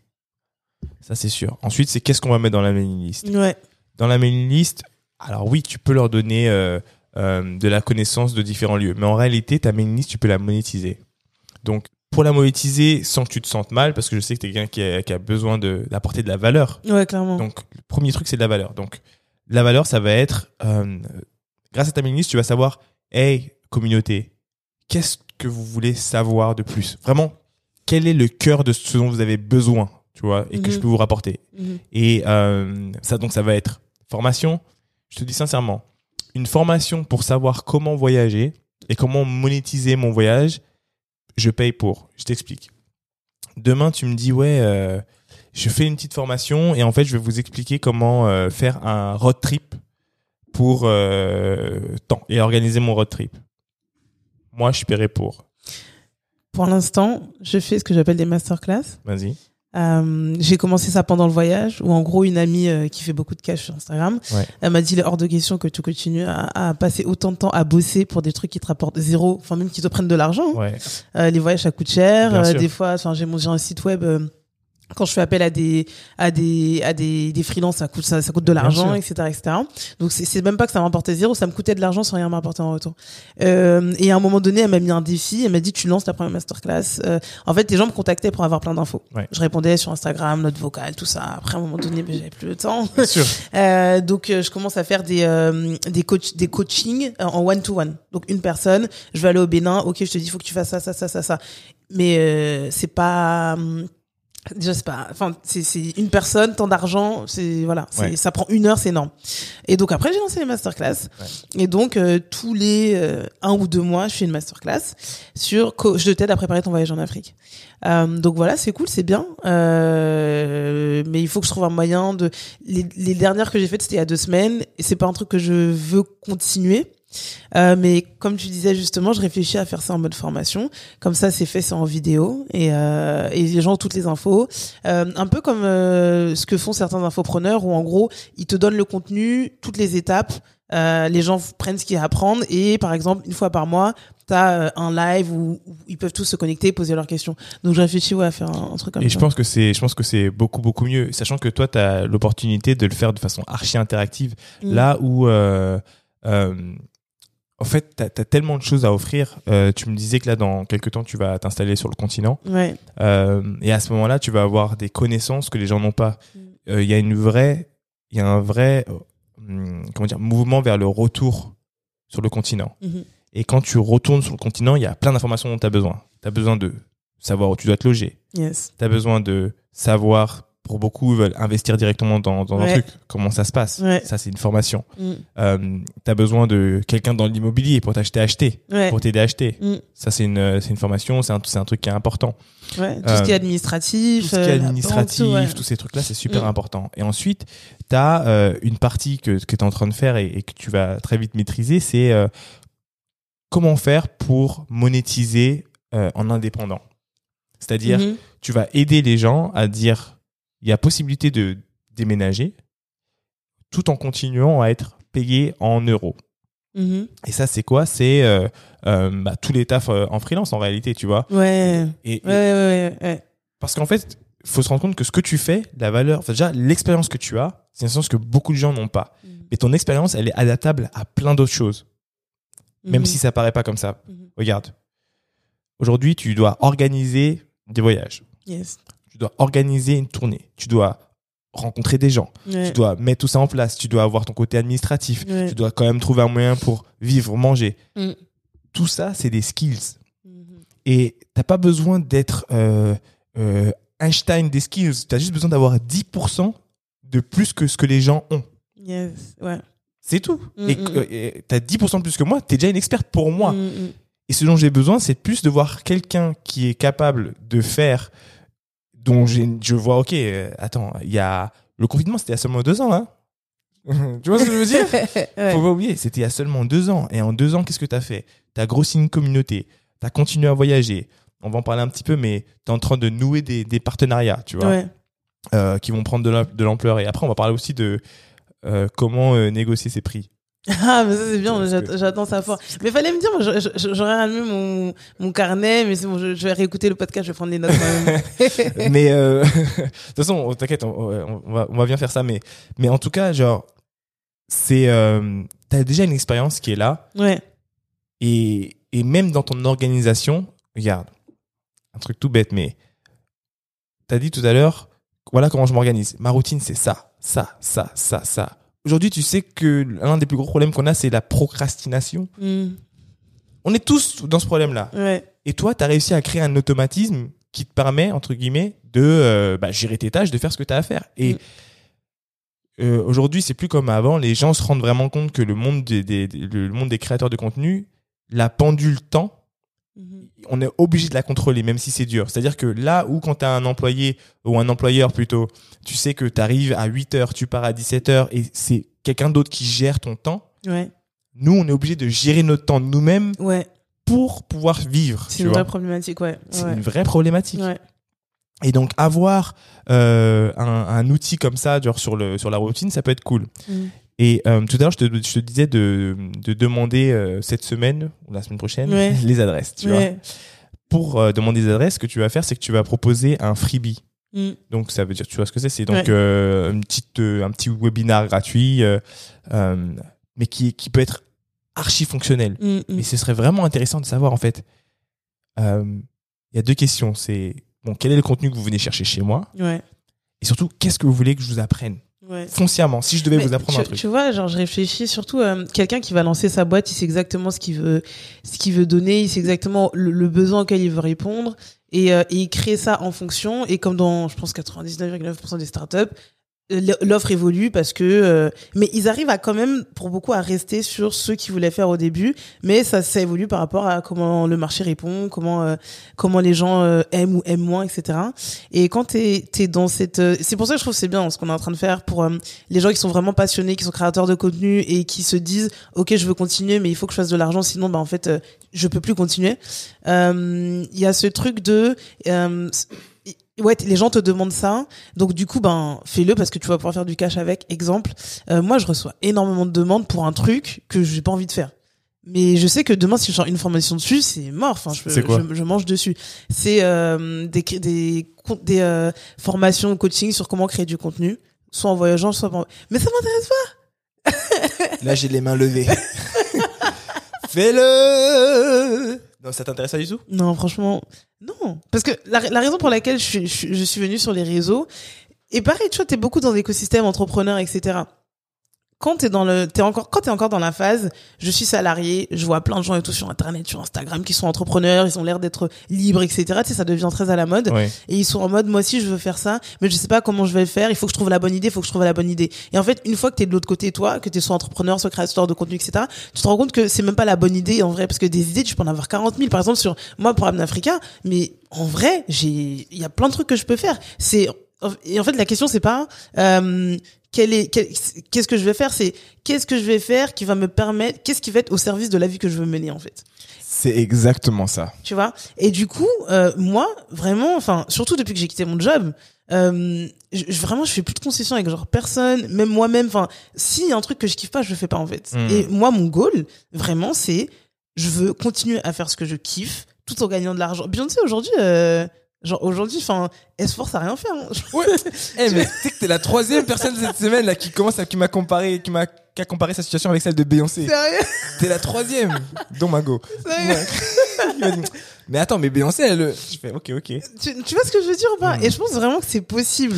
Ça, c'est sûr. Ensuite, c'est qu'est-ce qu'on va mettre dans la mailing list Ouais. Dans la mailing list, alors oui, tu peux leur donner euh, euh, de la connaissance de différents lieux, mais en réalité, ta mailing list, tu peux la monétiser. Donc, pour la monétiser sans que tu te sentes mal, parce que je sais que tu es quelqu'un qui a, qui a besoin de- d'apporter de la valeur, Ouais, clairement. donc, le premier truc, c'est de la valeur. Donc, la valeur, ça va être, euh, grâce à ta mailing list, tu vas savoir, hey, communauté, qu'est-ce que vous voulez savoir de plus? Vraiment, quel est le cœur de ce dont vous avez besoin, tu vois, et que Mhm. je peux vous rapporter Mhm. Et euh, ça, donc, ça va être formation. Je te dis sincèrement, une formation pour savoir comment voyager et comment monétiser mon voyage, je paye pour. Je t'explique. Demain, tu me dis, ouais, euh, je fais une petite formation et en fait, je vais vous expliquer comment euh, faire un road trip pour euh, temps et organiser mon road trip. Moi, je paierai pour. Pour l'instant, je fais ce que j'appelle des masterclass. Vas-y. Euh, j'ai commencé ça pendant le voyage, où en gros une amie euh, qui fait beaucoup de cash sur Instagram, Ouais. elle m'a dit il est hors de question que tu continues à, à passer autant de temps à bosser pour des trucs qui te rapportent zéro, enfin même qui te prennent de l'argent. Ouais. Euh, les voyages ça coûte cher, des fois, enfin j'ai mon un site web. Quand je fais appel à des à des à des des freelances, ça coûte ça, ça coûte de l'argent, etc., etc. Donc c'est même pas que ça m'apportait zéro, ça me coûtait de l'argent sans rien m'apporter en retour. Euh, et à un moment donné, elle m'a mis un défi, elle m'a dit tu lances ta première masterclass. Euh, en fait, les gens me contactaient pour avoir plein d'infos. Ouais. Je répondais sur Instagram, note vocale, tout ça. Après, à un moment donné, j'avais plus le temps. Bien sûr. Euh, donc, euh, je commence à faire des euh, des coach des coachings euh, en one to one. Donc, une personne, je vais aller au Bénin. Ok, je te dis, faut que tu fasses ça, ça, ça, ça, ça. Mais euh, c'est pas Déjà, c'est pas, enfin, c'est, une personne, tant d'argent, c'est, voilà, Ouais. ça prend une heure, c'est énorme. Et donc après, j'ai lancé les masterclass. Et donc, euh, tous les euh, un ou deux mois, je fais une masterclass sur, je t'aide à préparer ton voyage en Afrique. Euh, donc voilà, c'est cool, c'est bien. Euh, mais il faut que je trouve un moyen de, les, les dernières que j'ai faites, c'était il y a deux semaines, et c'est pas un truc que je veux continuer. Euh, mais comme tu disais justement, je réfléchis à faire ça en mode formation. Comme ça, c'est fait, c'est en vidéo et, euh, et les gens ont toutes les infos. Euh, un peu comme ce que font certains infopreneurs où en gros, ils te donnent le contenu, toutes les étapes. Les gens prennent ce qu'il y a à apprendre et par exemple une fois par mois t'as euh, un live où, où ils peuvent tous se connecter et poser leurs questions donc je réfléchis ouais, à faire un, un truc comme Et ça je pense que c'est, je pense que c'est beaucoup beaucoup mieux, sachant que toi, tu as l'opportunité de le faire de façon archi interactive, Mm. là où, en fait, t'as as tellement de choses à offrir. Euh, tu me disais que là, dans quelques temps, tu vas t'installer sur le continent, ouais euh, et à ce moment-là, tu vas avoir des connaissances que les gens n'ont pas. Mm. Euh, Il y a une vraie, il y a un vrai, comment dire, mouvement vers le retour sur le continent. Mhm. Et quand tu retournes sur le continent, il y a plein d'informations dont tu as besoin. Tu as besoin de savoir où tu dois te loger. yes Tu as besoin de savoir, pour beaucoup, ils veulent investir directement dans, dans un Ouais. truc, comment ça se passe? Ouais. Ça, c'est une formation. Mm. Euh, tu as besoin de quelqu'un dans l'immobilier pour t'acheter acheter, ouais pour t'aider à acheter. Mm. Ça, c'est une, c'est une formation, c'est un, c'est un truc qui est important. tout ce qui est Euh, administratif Tout ce qui est euh, banque, administratif, tous ces trucs-là, c'est super Mm. important. Et ensuite, tu as une partie que, que tu es en train de faire et, et que tu vas très vite maîtriser, c'est euh, comment faire pour monétiser euh, en indépendant. C'est-à-dire, Mhm. tu vas aider les gens à dire il y a possibilité de déménager tout en continuant à être payé en euros. Mhm. Et ça, c'est quoi? C'est euh, euh, bah, tous les tafs euh, en freelance en réalité, tu vois. ouais Et, ouais ouais ouais, ouais. parce qu'en fait, faut se rendre compte que ce que tu fais, la valeur, enfin, déjà l'expérience que tu as, c'est une expérience que beaucoup de gens n'ont pas. Mhm. Mais ton expérience, elle est adaptable à plein d'autres choses, même Mhm. si ça paraît pas comme ça. Regarde, aujourd'hui, tu dois organiser des voyages, yes tu dois organiser une tournée, tu dois rencontrer des gens, ouais. tu dois mettre tout ça en place, tu dois avoir ton côté administratif, Ouais. tu dois quand même trouver un moyen pour vivre, manger. Mm. Tout ça, c'est des skills. Mhm. Et t'as pas besoin d'être euh, euh, Einstein des skills. T'as juste besoin d'avoir 10% de plus que ce que les gens ont. yes ouais C'est tout. Mm, Et mm, et t'as 10% de plus que moi, t'es déjà une experte pour moi. Mhm. Et ce dont j'ai besoin, c'est plus de voir quelqu'un qui est capable de faire, dont je vois, ok, euh, attends, il y a le confinement, c'était il y a seulement deux ans, hein. tu vois ce que je veux dire? Ouais. Faut pas oublier, c'était il y a seulement deux ans. Et en deux ans, qu'est-ce que t'as fait? T'as grossi une communauté, t'as continué à voyager. On va en parler un petit peu, mais t'es en train de nouer des, des partenariats, tu vois, ouais euh, qui vont prendre de la- de l'ampleur. Et après, on va parler aussi de euh, comment euh, négocier ses prix. Ah, mais ça c'est bien, j'attends ça fort. Mais fallait me dire, j'aurais allumé mon, mon carnet, mais c'est bon, je, je vais réécouter le podcast, je vais prendre les notes moi-même. mais euh, de toute façon, t'inquiète, on va, on va bien faire ça. Mais, mais en tout cas, genre, c'est, euh, t'as déjà une expérience qui est là. ouais. Et, et même dans ton organisation, regarde, un truc tout bête, mais t'as dit tout à l'heure, voilà comment je m'organise. Ma routine, c'est ça, ça, ça, ça, ça. Aujourd'hui, tu sais que l'un des plus gros problèmes qu'on a, c'est la procrastination. Mm. On est tous dans ce problème-là. Ouais. Et toi, tu as réussi à créer un automatisme qui te permet, entre guillemets, de euh, bah, gérer tes tâches, de faire ce que tu as à faire. Et Mm. euh, aujourd'hui, c'est plus comme avant. Les gens se rendent vraiment compte que le monde des, des- des- le monde des créateurs de contenu, la pendule temps. On est obligé de la contrôler, même si c'est dur. C'est-à-dire que là où quand tu as un employé, ou un employeur plutôt, tu sais que tu arrives à 8 heures, tu pars à 17 heures, et c'est quelqu'un d'autre qui gère ton temps, Ouais. nous, on est obligé de gérer notre temps nous-mêmes Ouais. pour pouvoir vivre. C'est une vraie problématique, ouais. C'est une vraie problématique. Et donc avoir euh, un, un outil comme ça, genre sur le sur la routine, ça peut être cool. Mm. Et euh, tout à l'heure, je te, je te disais de, de demander euh, cette semaine ou la semaine prochaine Ouais. les adresses. Tu vois. Ouais. Pour euh, demander des adresses, ce que tu vas faire, c'est que tu vas proposer un freebie. Mm. Donc ça veut dire, tu vois ce que c'est C'est donc Ouais. une petite, un petit webinar gratuit, mais qui qui peut être archi fonctionnel. Mm, mm. Mais ce serait vraiment intéressant de savoir en fait. Il y a deux questions. C'est bon, quel est le contenu que vous venez chercher chez moi? Et surtout, qu'est-ce que vous voulez que je vous apprenne? Ouais. Foncièrement, si je devais Mais vous apprendre tu, un truc. tu vois, genre je réfléchis surtout euh, quelqu'un qui va lancer sa boîte, il sait exactement ce qu'il veut, ce qu'il veut donner, il sait exactement le, le besoin auquel il veut répondre et, euh, et il crée ça en fonction. Et comme dans, je pense 99,9% des startups, l'offre évolue parce que euh, mais ils arrivent à quand même pour beaucoup à rester sur ce qu'ils voulaient faire au début mais ça ça évolue par rapport à comment le marché répond comment euh, comment les gens euh, aiment ou aiment moins etc et quand t'es t'es dans cette euh, c'est pour ça que je trouve c'est bien ce qu'on est en train de faire pour euh, les gens qui sont vraiment passionnés qui sont créateurs de contenu et qui se disent ok je veux continuer mais il faut que je fasse de l'argent sinon bah en fait euh, je peux plus continuer Euh, il y a ce truc de euh, ouais les gens te demandent ça. Donc du coup ben fais-le parce que tu vas pouvoir faire du cash avec. Exemple euh, moi je reçois énormément de demandes pour un truc que j'ai pas envie de faire. Mais je sais que demain si je sors une formation dessus c'est mort. Enfin je, quoi je, je mange dessus. C'est euh, des des des euh, formations coaching sur comment créer du contenu soit en voyageant soit en... mais ça m'intéresse pas. Là, j'ai les mains levées. Fais-le Non, ça t'intéresse pas du tout? Non, franchement, non. Parce que la, raison pour laquelle je suis venue sur les réseaux, et pareil, tu vois, t'es beaucoup dans l'écosystème entrepreneur, etc. Quand t'es dans le, t'es encore, quand t'es encore dans la phase, je suis salarié, je vois plein de gens et tout sur Internet, sur Instagram, qui sont entrepreneurs, ils ont l'air d'être libres, etc. Tu sais, ça devient très à la mode. Ouais. Et ils sont en mode, moi aussi, je veux faire ça, mais je sais pas comment je vais le faire. Il faut que je trouve la bonne idée, il faut que je trouve la bonne idée. Et en fait, une fois que t'es de l'autre côté, toi, que t'es soit entrepreneur, soit créateur de contenu, etc., tu te rends compte que c'est même pas la bonne idée, en vrai, parce que des idées, tu peux en avoir 40 000, par exemple, sur moi, pour Africa, mais en vrai, j'ai, il y a plein de trucs que je peux faire. C'est, et en fait, la question, c'est pas, euh, qu'est-ce que je vais faire, c'est qu'est-ce que je vais faire qui va me permettre, qu'est-ce qui va être au service de la vie que je veux mener, en fait? C'est exactement ça. tu vois? Et du coup euh, moi vraiment enfin surtout depuis que j'ai quitté mon job euh, je, vraiment je fais plus de concessions avec genre personne même moi-même enfin s'il y a un truc que je kiffe pas je le fais pas en fait. Mm. et moi mon goal vraiment c'est je veux continuer à faire ce que je kiffe tout en gagnant de l'argent. Beyoncé aujourd'hui euh, genre aujourd'hui enfin elle se force à rien faire hein. Ouais. Eh, mais tu sais que t'es la troisième personne cette semaine là qui commence à qui m'a comparé, qui m'a qui a comparé sa situation avec celle de Beyoncé. sérieux T'es la troisième, dont Mago. sérieux Ouais. Mais attends, mais Beyoncé, elle. Je fais, ok, ok. tu, tu vois ce que je veux dire ou pas? Mm. Et je pense vraiment que c'est possible.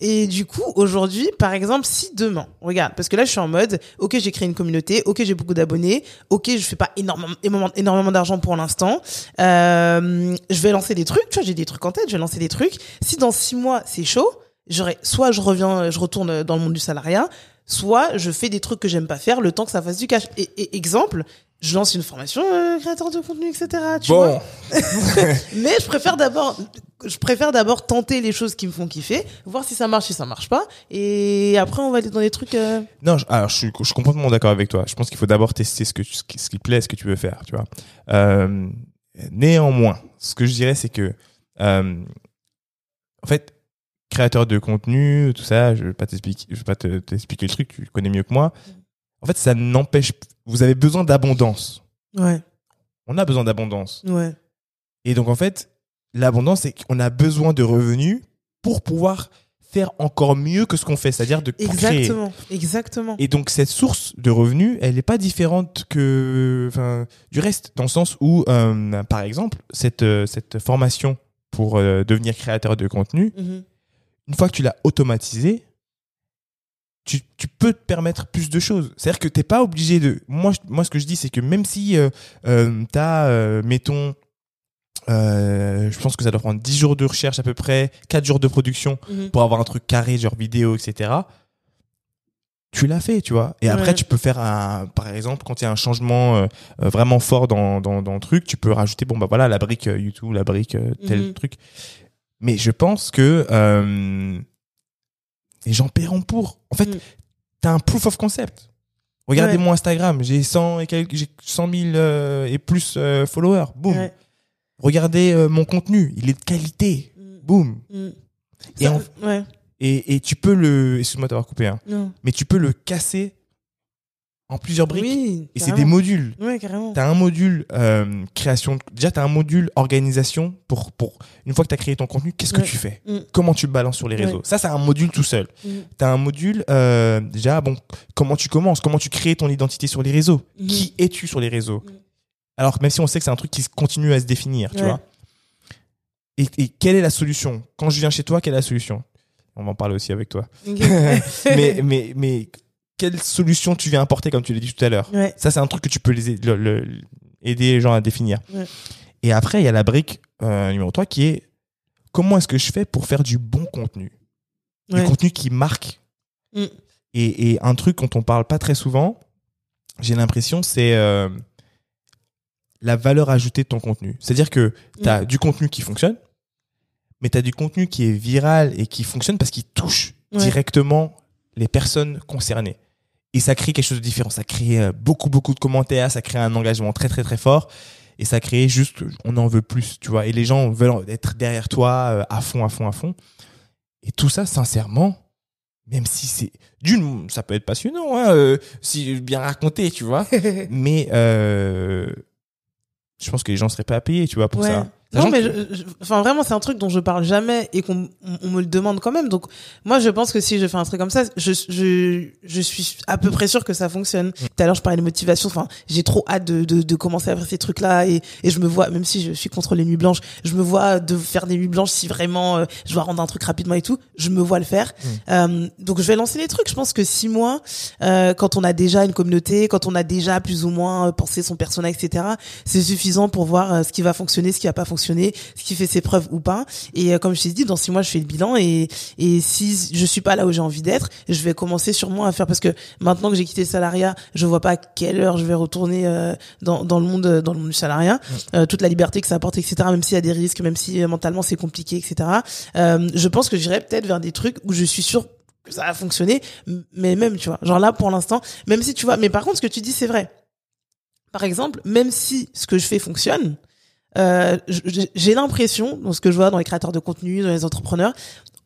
Et du coup, aujourd'hui, par exemple, si demain, regarde, parce que là, je suis en mode, ok, j'ai créé une communauté, ok, j'ai beaucoup d'abonnés, ok, je fais pas énormément, énormément, d'argent pour l'instant, euh, je vais lancer des trucs, tu vois, j'ai des trucs en tête, je vais lancer des trucs. Si dans six mois, c'est chaud, j'aurais, soit je reviens, je retourne dans le monde du salariat, soit je fais des trucs que j'aime pas faire le temps que ça fasse du cash. Et, et exemple, je lance une formation euh, créateur de contenu, etc. Tu vois mais je préfère d'abord, je préfère d'abord tenter les choses qui me font kiffer, voir si ça marche, si ça marche pas, et après on va aller dans des trucs. euh, non, je, alors, je, suis, je suis complètement d'accord avec toi. Je pense qu'il faut d'abord tester ce, que, tu- ce, qui, ce qui plaît, ce que tu veux faire, tu vois. Euh, néanmoins, ce que je dirais, c'est que, en fait, créateur de contenu, tout ça, je vais pas t'expliquer, je vais pas te- t'expliquer le truc, tu connais mieux que moi. En fait, ça n'empêche, vous avez besoin d'abondance. Ouais, On a besoin d'abondance. ouais, Et donc, en fait, l'abondance, c'est qu'on a besoin de revenus pour pouvoir faire encore mieux que ce qu'on fait, c'est-à-dire de pour créer. exactement, exactement. Et donc cette source de revenus, elle n'est pas différente que, du reste, dans le sens où, euh, par exemple, cette euh, cette formation pour euh, devenir créateur de contenu, Mhm. une fois que tu l'as automatisé, tu, tu peux te permettre plus de choses. C'est-à-dire que t'es pas obligé de. Moi, moi, ce que je dis, c'est que même si euh, euh, t'as, euh, mettons, euh, je pense que ça doit prendre 10 jours de recherche à peu près, 4 jours de production Mhm. pour avoir un truc carré, genre vidéo, etc. Tu l'as fait, tu vois. Et après, tu peux faire un, par exemple, quand il y a un changement vraiment fort dans, dans, dans le truc, tu peux rajouter, bon, bah voilà, la brique YouTube, la brique tel Mhm. truc. Mais je pense que les gens paieront pour. En fait, Mm. t'as un proof of concept. Regardez mon Instagram, j'ai 100 et quelques, j'ai 100 000 euh, et plus euh, followers. Boum. Ouais. Regardez euh, mon contenu, il est de qualité. Mhm. Boum. Mhm. Et Ça- en- ouais, Et, et tu peux le, excuse-moi d'avoir coupé, hein, mais tu peux le casser en plusieurs briques. Oui, et c'est des modules. Ouais, carrément. T'as un module euh, création. Déjà, t'as un module organisation pour pour une fois que t'as créé ton contenu, qu'est-ce que tu fais? Mm. Comment tu le balances sur les réseaux? Ça, c'est un module tout seul. Mhm. T'as un module euh, déjà. Bon, comment tu commences? Comment tu crées ton identité sur les réseaux? Mhm. Qui es-tu sur les réseaux? Alors, même si on sait que c'est un truc qui continue à se définir, tu vois. Et, et quelle est la solution? Quand je viens chez toi, quelle est la solution? On va en parler aussi avec toi. Mais, mais quelle solution tu viens apporter, comme tu l'as dit tout à l'heure Ouais. Ça, c'est un truc que tu peux les, le- le- aider les gens à définir. Ouais. Et après, il y a la brique euh, numéro 3 qui est comment est-ce que je fais pour faire du bon contenu? Ouais. Du contenu qui marque Mm. Et, et un truc dont on parle pas très souvent, j'ai l'impression, c'est euh, la valeur ajoutée de ton contenu. C'est-à-dire que tu as du contenu qui fonctionne, mais tu as du contenu qui est viral et qui fonctionne parce qu'il touche directement les personnes concernées. Et ça crée quelque chose de différent. Ça crée euh, beaucoup, beaucoup de commentaires, ça crée un engagement très, très, très fort. Et ça crée juste, on en veut plus, tu vois. Et les gens veulent être derrière toi euh, à fond, à fond, à fond. Et tout ça, sincèrement, même si c'est d'une, ça peut être passionnant, hein, euh, si bien raconté, tu vois. mais euh, je pense que les gens seraient pas à payer, tu vois, pour Ouais. ça. Non, mais que- je- je- enfin vraiment, c'est un truc dont je parle jamais et qu'on on, me le demande quand même. Donc moi, je pense que si je fais un truc comme ça, je je je suis à peu près sûr que ça fonctionne. Mm. Tout à l'heure, je parlais de motivation. Enfin, j'ai trop hâte de, de de commencer à faire ces trucs-là et et je me vois, même si je suis contre les nuits blanches, je me vois de faire des nuits blanches si vraiment euh, je dois rendre un truc rapidement et tout. Je me vois le faire. Mm. Euh, donc je vais lancer les trucs. Je pense que six mois, euh, quand on a déjà une communauté, quand on a déjà plus ou moins pensé son personnage, etc. C'est suffisant pour voir euh, ce qui va fonctionner, ce qui va pas fonctionner, ce qui fait ses preuves ou pas. Et euh, comme je t'ai dit, dans six mois, je fais le bilan et et si je suis pas là où j'ai envie d'être, je vais commencer sûrement à faire parce que maintenant que j'ai quitté le salariat, je vois pas à quelle heure je vais retourner euh, dans dans le monde euh, dans le monde du salariat. Euh, toute la liberté que ça apporte, etc. Même s'il y a des risques, même si euh, mentalement c'est compliqué, etc. Euh, je pense que j'irai peut-être vers des trucs où je suis sûr que ça va fonctionner, mais même tu vois, genre là pour l'instant, même si tu vois, mais par contre ce que tu dis c'est vrai. Par exemple, même si ce que je fais fonctionne, euh, j'ai l'impression, dans ce que je vois dans les créateurs de contenu, dans les entrepreneurs,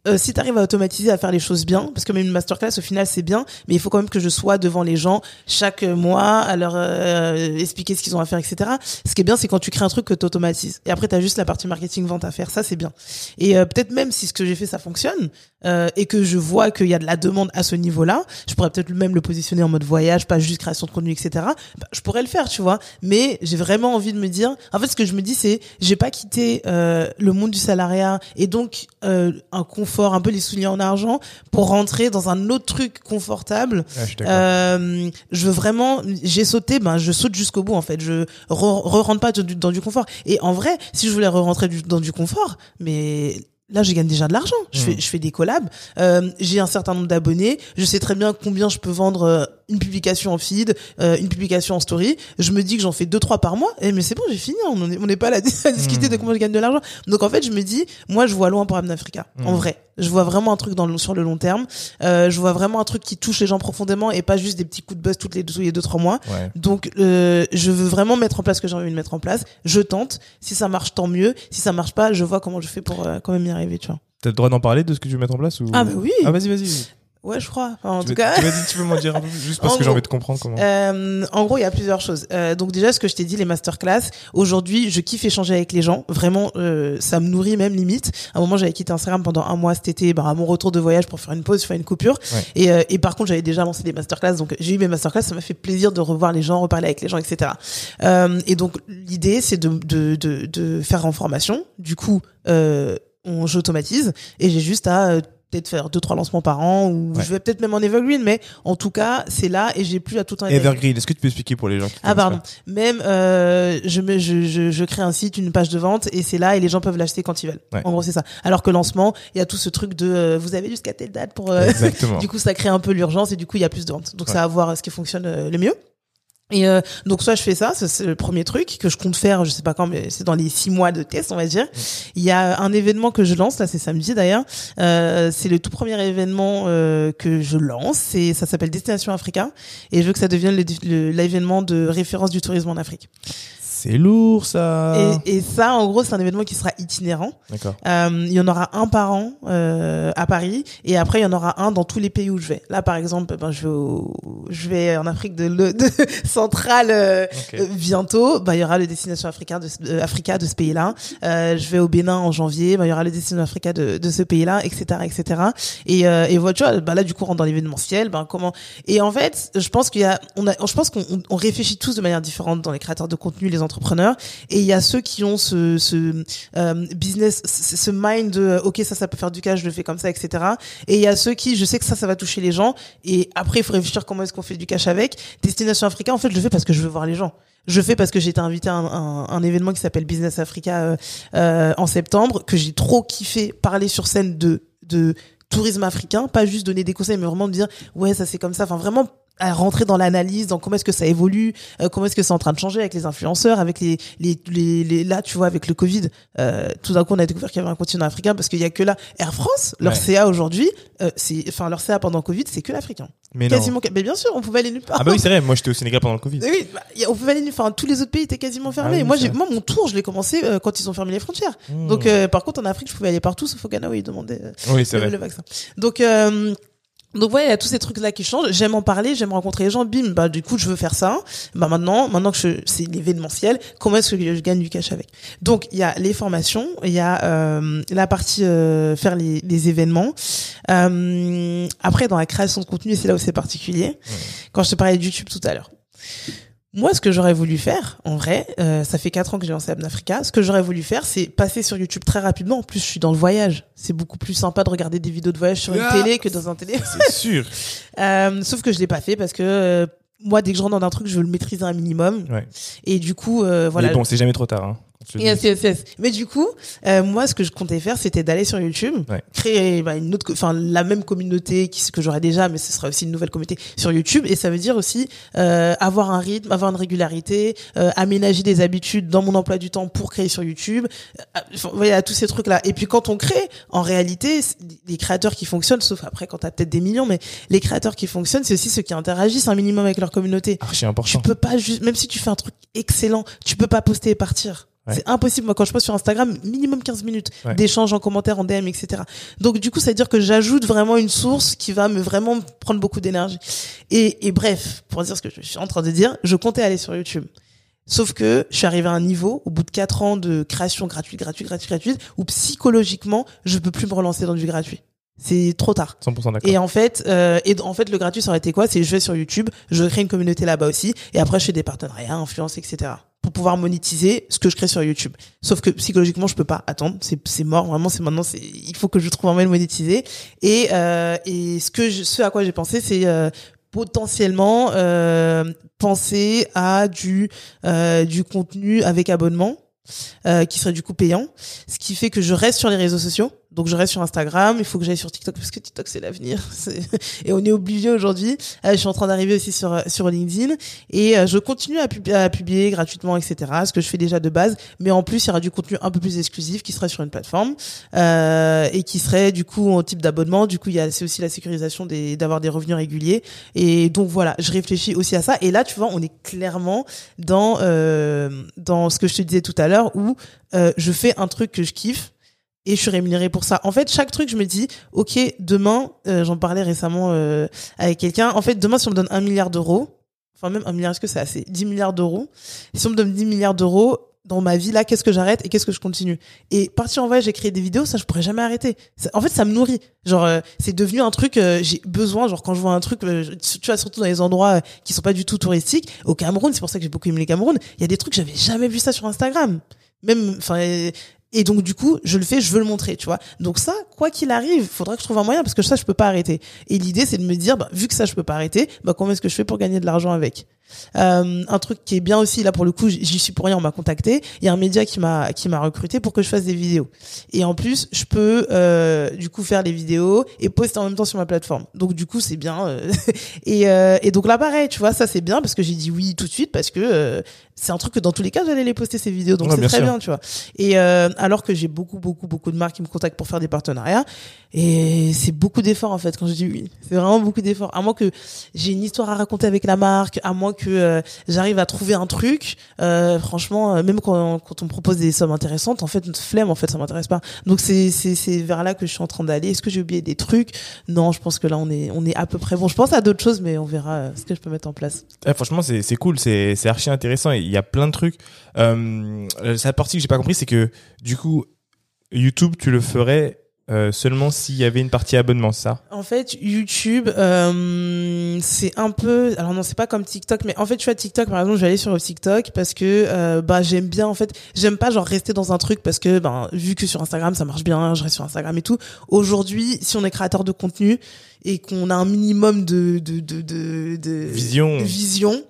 euh, si tu arrives à automatiser, à faire les choses bien, parce que même une masterclass au final c'est bien, mais il faut quand même que je sois devant les gens chaque mois à leur euh, expliquer ce qu'ils ont à faire, etc. Ce qui est bien, c'est quand tu crées un truc que tu automatises. Et après, tu as juste la partie marketing vente à faire, ça c'est bien. Et euh, peut-être même si ce que j'ai fait ça fonctionne euh, et que je vois qu'il y a de la demande à ce niveau-là, je pourrais peut-être même le positionner en mode voyage, pas juste création de contenu, etc. Bah, je pourrais le faire, tu vois. Mais j'ai vraiment envie de me dire, en fait, ce que je me dis, c'est, j'ai pas quitté euh, le monde du salariat et donc euh, un confort, un peu les souliers en argent pour rentrer dans un autre truc confortable Ouais, je euh, je veux vraiment, j'ai sauté, ben je saute jusqu'au bout en fait. Je re, re rentre pas dans du, dans du confort. Et en vrai, si je voulais re rentrer du- dans du confort, mais là je gagne déjà de l'argent. Je Mm. fais, je fais des collabs. Euh, j'ai un certain nombre d'abonnés. Je sais très bien combien je peux vendre euh, une publication en feed, euh, une publication en story. Je me dis que j'en fais deux trois par mois. Et mais c'est bon, j'ai fini. On n'est on n'est pas là à discuter de comment je gagne de l'argent. Donc en fait, je me dis, moi je vois loin pour Africa. En Mm. vrai, je vois vraiment un truc dans le, sur le long terme. Euh, je vois vraiment un truc qui touche les gens profondément et pas juste des petits coups de buzz toutes les deux, tous les deux trois mois. Ouais. Donc, euh, je veux vraiment mettre en place ce que j'ai envie de mettre en place. Je tente. Si ça marche, tant mieux. Si ça marche pas, je vois comment je fais pour euh, quand même y arriver, tu vois. T'as le droit d'en parler de ce que tu veux mettre en place ou... Ah, bah oui. Ah, vas-y, vas-y. Ouais, je crois. Enfin, en Tu tout cas. tu, vas-y, tu peux m'en dire un peu plus, juste parce En que j'ai envie de comprendre comment. Euh, en gros, il y a plusieurs choses. Euh, donc déjà, ce que je t'ai dit, les masterclass. Aujourd'hui, je kiffe échanger avec les gens. Vraiment, euh, ça me nourrit même limite. À un moment, j'avais quitté Instagram pendant un mois cet été, bah, à mon retour de voyage pour faire une pause, faire une coupure. Ouais. Et, euh, et par contre, j'avais déjà lancé des masterclass. Donc j'ai eu mes masterclass. Ça m'a fait plaisir de revoir les gens, reparler avec les gens, etc. Euh, et donc l'idée, c'est de, de, de, de faire en formation. Du coup, euh, on j'automatise et j'ai juste à euh, peut-être faire deux trois lancements par an ou Ouais. je vais peut-être même en evergreen mais en tout cas c'est là et j'ai plus à tout être Evergreen, est-ce que tu peux expliquer pour les gens qui ah pardon. pas Même euh, je, me, je, je, je crée un site, une page de vente et c'est là et les gens peuvent l'acheter quand ils veulent. Ouais. En gros c'est ça. Alors que lancement, il y a tout ce truc de euh, vous avez jusqu'à telle date pour. euh, Exactement. du coup ça crée un peu l'urgence et du coup il y a plus de ventes. Donc Ouais. ça va voir ce qui fonctionne euh, le mieux. Et euh, donc soit je fais ça, c'est le premier truc que je compte faire, je sais pas quand, mais c'est dans les six mois de test, on va dire. Il y a un événement que je lance, là c'est samedi d'ailleurs. Euh, c'est le tout premier événement euh, que je lance, c'est ça s'appelle Destination Africa et je veux que ça devienne l'événement de référence du tourisme en Afrique. C'est lourd, ça. Et, et ça, en gros, c'est un événement qui sera itinérant. D'accord. Euh, il y en aura un par an euh, à Paris, et après il y en aura un dans tous les pays où je vais. Là, par exemple, ben, je vais, au- je vais en Afrique de, le- de centrale euh, euh, bientôt. Ben, il y aura le destination africain de, ce- euh, Africa de ce pays-là. Euh, je vais au Bénin en janvier. Ben, il y aura le destination Africa de, de ce pays-là, etc., etc. Et, euh, et voilà, tu vois, ben, là du coup, on rentre dans l'événementiel. Ben comment Et en fait, je pense qu'il y a, on a, je pense qu'on on- réfléchit tous de manière différente dans les créateurs de contenu, les entrepreneurs. Et il y a ceux qui ont ce, euh, business, ce mind de euh, ok ça ça peut faire du cash, je le fais comme ça, etc. Et il y a ceux qui, je sais que ça ça va toucher les gens. Et après il faut réfléchir comment est-ce qu'on fait du cash avec. Destination Africa, en fait je le fais parce que je veux voir les gens. Je fais parce que j'ai été invité à un, événement qui s'appelle Business Africa euh, en septembre, que j'ai trop kiffé parler sur scène de de tourisme africain, pas juste donner des conseils, mais vraiment dire ouais ça c'est comme ça. Enfin vraiment à rentrer dans l'analyse, dans comment est-ce que ça évolue, euh, comment est-ce que c'est en train de changer avec les influenceurs, avec les les les, les là tu vois avec le Covid, euh, tout d'un coup on a découvert qu'il y avait un continent africain parce qu'il y a que là Air France, leur Ouais. CA aujourd'hui, euh, c'est enfin leur CA pendant Covid c'est que l'africain. Mais non. Quasiment, mais bien sûr on pouvait aller nulle part. Ah bah oui, c'est vrai. Moi, j'étais au Sénégal pendant le Covid. Oui, bah, a- on pouvait aller nulle Enfin, tous les autres pays étaient quasiment fermés. Ah oui, moi, j'ai, moi, mon tour, je l'ai commencé euh, quand ils ont fermé les frontières. Mmh. Donc, euh, par contre, en Afrique, je pouvais aller partout, sauf au Ghana où ils demandaient euh, oui, le, vrai. le vaccin. Donc, donc ouais, il y a tous ces trucs là qui changent. J'aime en parler, j'aime rencontrer les gens. Bim, bah du coup, je veux faire ça. Bah maintenant, maintenant que je, c'est l'événementiel, comment est-ce que je gagne du cash avec? Donc il y a les formations, il y a euh, la partie euh, faire les, les événements. Euh, après, dans la création de contenu, c'est là où c'est particulier. Quand je te parlais de YouTube tout à l'heure. Moi, ce que j'aurais voulu faire, en vrai, euh, ça fait quatre ans que j'ai lancé Abnafrica. Ce que j'aurais voulu faire, c'est passer sur YouTube très rapidement. En plus, je suis dans le voyage. C'est beaucoup plus sympa de regarder des vidéos de voyage sur une Ah. télé que dans un télé. C'est sûr. Euh, sauf que je l'ai pas fait parce que euh, moi, dès que je rentre dans un truc, je veux le maîtriser un minimum. Ouais. Et du coup, euh, voilà. Mais bon, c'est jamais trop tard. Hein. Yes, yes, yes. Mais du coup, euh, moi, ce que je comptais faire, c'était d'aller sur YouTube, Ouais. créer bah, une autre, enfin la même communauté qui que j'aurais déjà, mais ce sera aussi une nouvelle communauté sur YouTube. Et ça veut dire aussi euh, avoir un rythme, avoir une régularité, euh, aménager des habitudes dans mon emploi du temps pour créer sur YouTube. Euh, Enfin, vous voyez, à tous ces trucs là. Et puis quand on crée, en réalité, les créateurs qui fonctionnent, sauf après quand t'as peut-être des millions, mais les créateurs qui fonctionnent, c'est aussi ceux qui interagissent un minimum avec leur communauté. Archi Tu important. peux pas juste, même si tu fais un truc excellent, tu peux pas poster et partir. Ouais. C'est impossible. Moi, quand je poste sur Instagram, minimum 15 minutes Ouais. d'échange en commentaire, en DM, etc. Donc, du coup, ça veut dire que j'ajoute vraiment une source qui va me vraiment prendre beaucoup d'énergie. Et, et bref, pour dire ce que je suis en train de dire, je comptais aller sur YouTube. Sauf que je suis arrivé à un niveau, au bout de quatre ans de création gratuite, gratuite, gratuite, gratuite, où psychologiquement, je peux plus me relancer dans du gratuit. C'est trop tard. 100% d'accord. Et en fait, euh, et en fait, le gratuit, ça aurait été quoi? C'est je vais sur YouTube, je crée une communauté là-bas aussi, et après je fais des partenariats, influence, etc. Pour pouvoir monétiser ce que je crée sur YouTube. Sauf que psychologiquement, je peux pas attendre, c'est c'est mort. Vraiment, c'est maintenant, c'est il faut que je trouve un moyen de monétiser. Et euh, et ce que je, ce à quoi j'ai pensé, c'est euh, potentiellement euh, penser à du euh, du contenu avec abonnement. euh, qui serait du coup payant, ce qui fait que je reste sur les réseaux sociaux. Donc je reste sur Instagram, il faut que j'aille sur TikTok parce que TikTok c'est l'avenir. Et on est obligé aujourd'hui. Euh, je suis en train d'arriver aussi sur sur LinkedIn et euh, je continue à, pub- à publier gratuitement, etc. Ce que je fais déjà de base, mais en plus il y aura du contenu un peu plus exclusif qui serait sur une plateforme euh, et qui serait du coup en type d'abonnement. Du coup il y a c'est aussi la sécurisation d'avoir des revenus réguliers. Et donc voilà, je réfléchis aussi à ça. Et là tu vois, on est clairement dans euh, dans ce que je te disais tout à l'heure où euh, je fais un truc que je kiffe et je suis rémunérée pour ça. En fait, chaque truc, je me dis, ok, demain, euh, j'en parlais récemment euh, avec quelqu'un. En fait, demain, si on me donne un milliard d'euros, enfin même un milliard, est-ce que c'est assez? 10 milliards d'euros. Si on me donne 10 milliards d'euros dans ma vie, là, qu'est-ce que j'arrête et qu'est-ce que je continue? Et partir en voyage et créer des vidéos, ça, je pourrais jamais arrêter. En fait, ça me nourrit. Genre, euh, c'est devenu un truc, j'ai besoin, genre quand je vois un truc, tu vois, surtout dans les endroits qui sont pas du tout touristiques. Au Cameroun, c'est pour ça que j'ai beaucoup aimé le Cameroun. Il y a des trucs, j'avais jamais vu ça sur Instagram. Même, enfin, et donc du coup, je le fais, je veux le montrer, tu vois. Donc ça, quoi qu'il arrive, faudra que je trouve un moyen parce que ça, je peux pas arrêter. Et l'idée, c'est de me dire, bah, vu que ça, je peux pas arrêter, bah comment est-ce que je fais pour gagner de l'argent avec? Euh, Un truc qui est bien aussi, là pour le coup, j'y suis pour rien, on m'a contacté. Il y a un média qui m'a qui m'a recruté pour que je fasse des vidéos. Et en plus, je peux euh, du coup faire les vidéos et poster en même temps sur ma plateforme. Donc du coup, c'est bien. euh, et, euh, et donc là, pareil, tu vois, ça c'est bien parce que j'ai dit oui tout de suite parce que euh, c'est un truc que dans tous les cas, j'allais les poster ces vidéos. Donc Ouais, c'est très sûr. bien, tu vois. Et euh, alors que j'ai beaucoup, beaucoup, beaucoup de marques qui me contactent pour faire des partenariats. Et c'est beaucoup d'efforts, en fait, quand je dis oui. C'est vraiment beaucoup d'efforts. À moins que j'ai une histoire à raconter avec la marque, à moins que euh, j'arrive à trouver un truc. Euh, franchement, euh, même quand, on me propose des sommes intéressantes, en fait, une flemme, en fait, ça m'intéresse pas. Donc c'est vers là que je suis en train d'aller. Est-ce que j'ai oublié des trucs? Non, je pense que là on est on est à peu près bon. Je pense à d'autres choses, mais on verra ce que je peux mettre en place. Eh, franchement, c'est cool, c'est c'est archi intéressant. Il y a plein de trucs. Euh, la partie que j'ai pas compris, c'est que du coup, YouTube, tu le ferais euh, seulement s'il y avait une partie abonnement, ça? En fait, YouTube, euh, c'est un peu, alors non, c'est pas comme TikTok, mais en fait, tu vois, TikTok, par exemple, je vais aller sur TikTok parce que euh, bah j'aime bien, en fait, j'aime pas genre rester dans un truc parce que ben vu que sur Instagram ça marche bien, je reste sur Instagram et tout. Aujourd'hui, si on est créateur de contenu et qu'on a un minimum de de de de, de Vision. vision,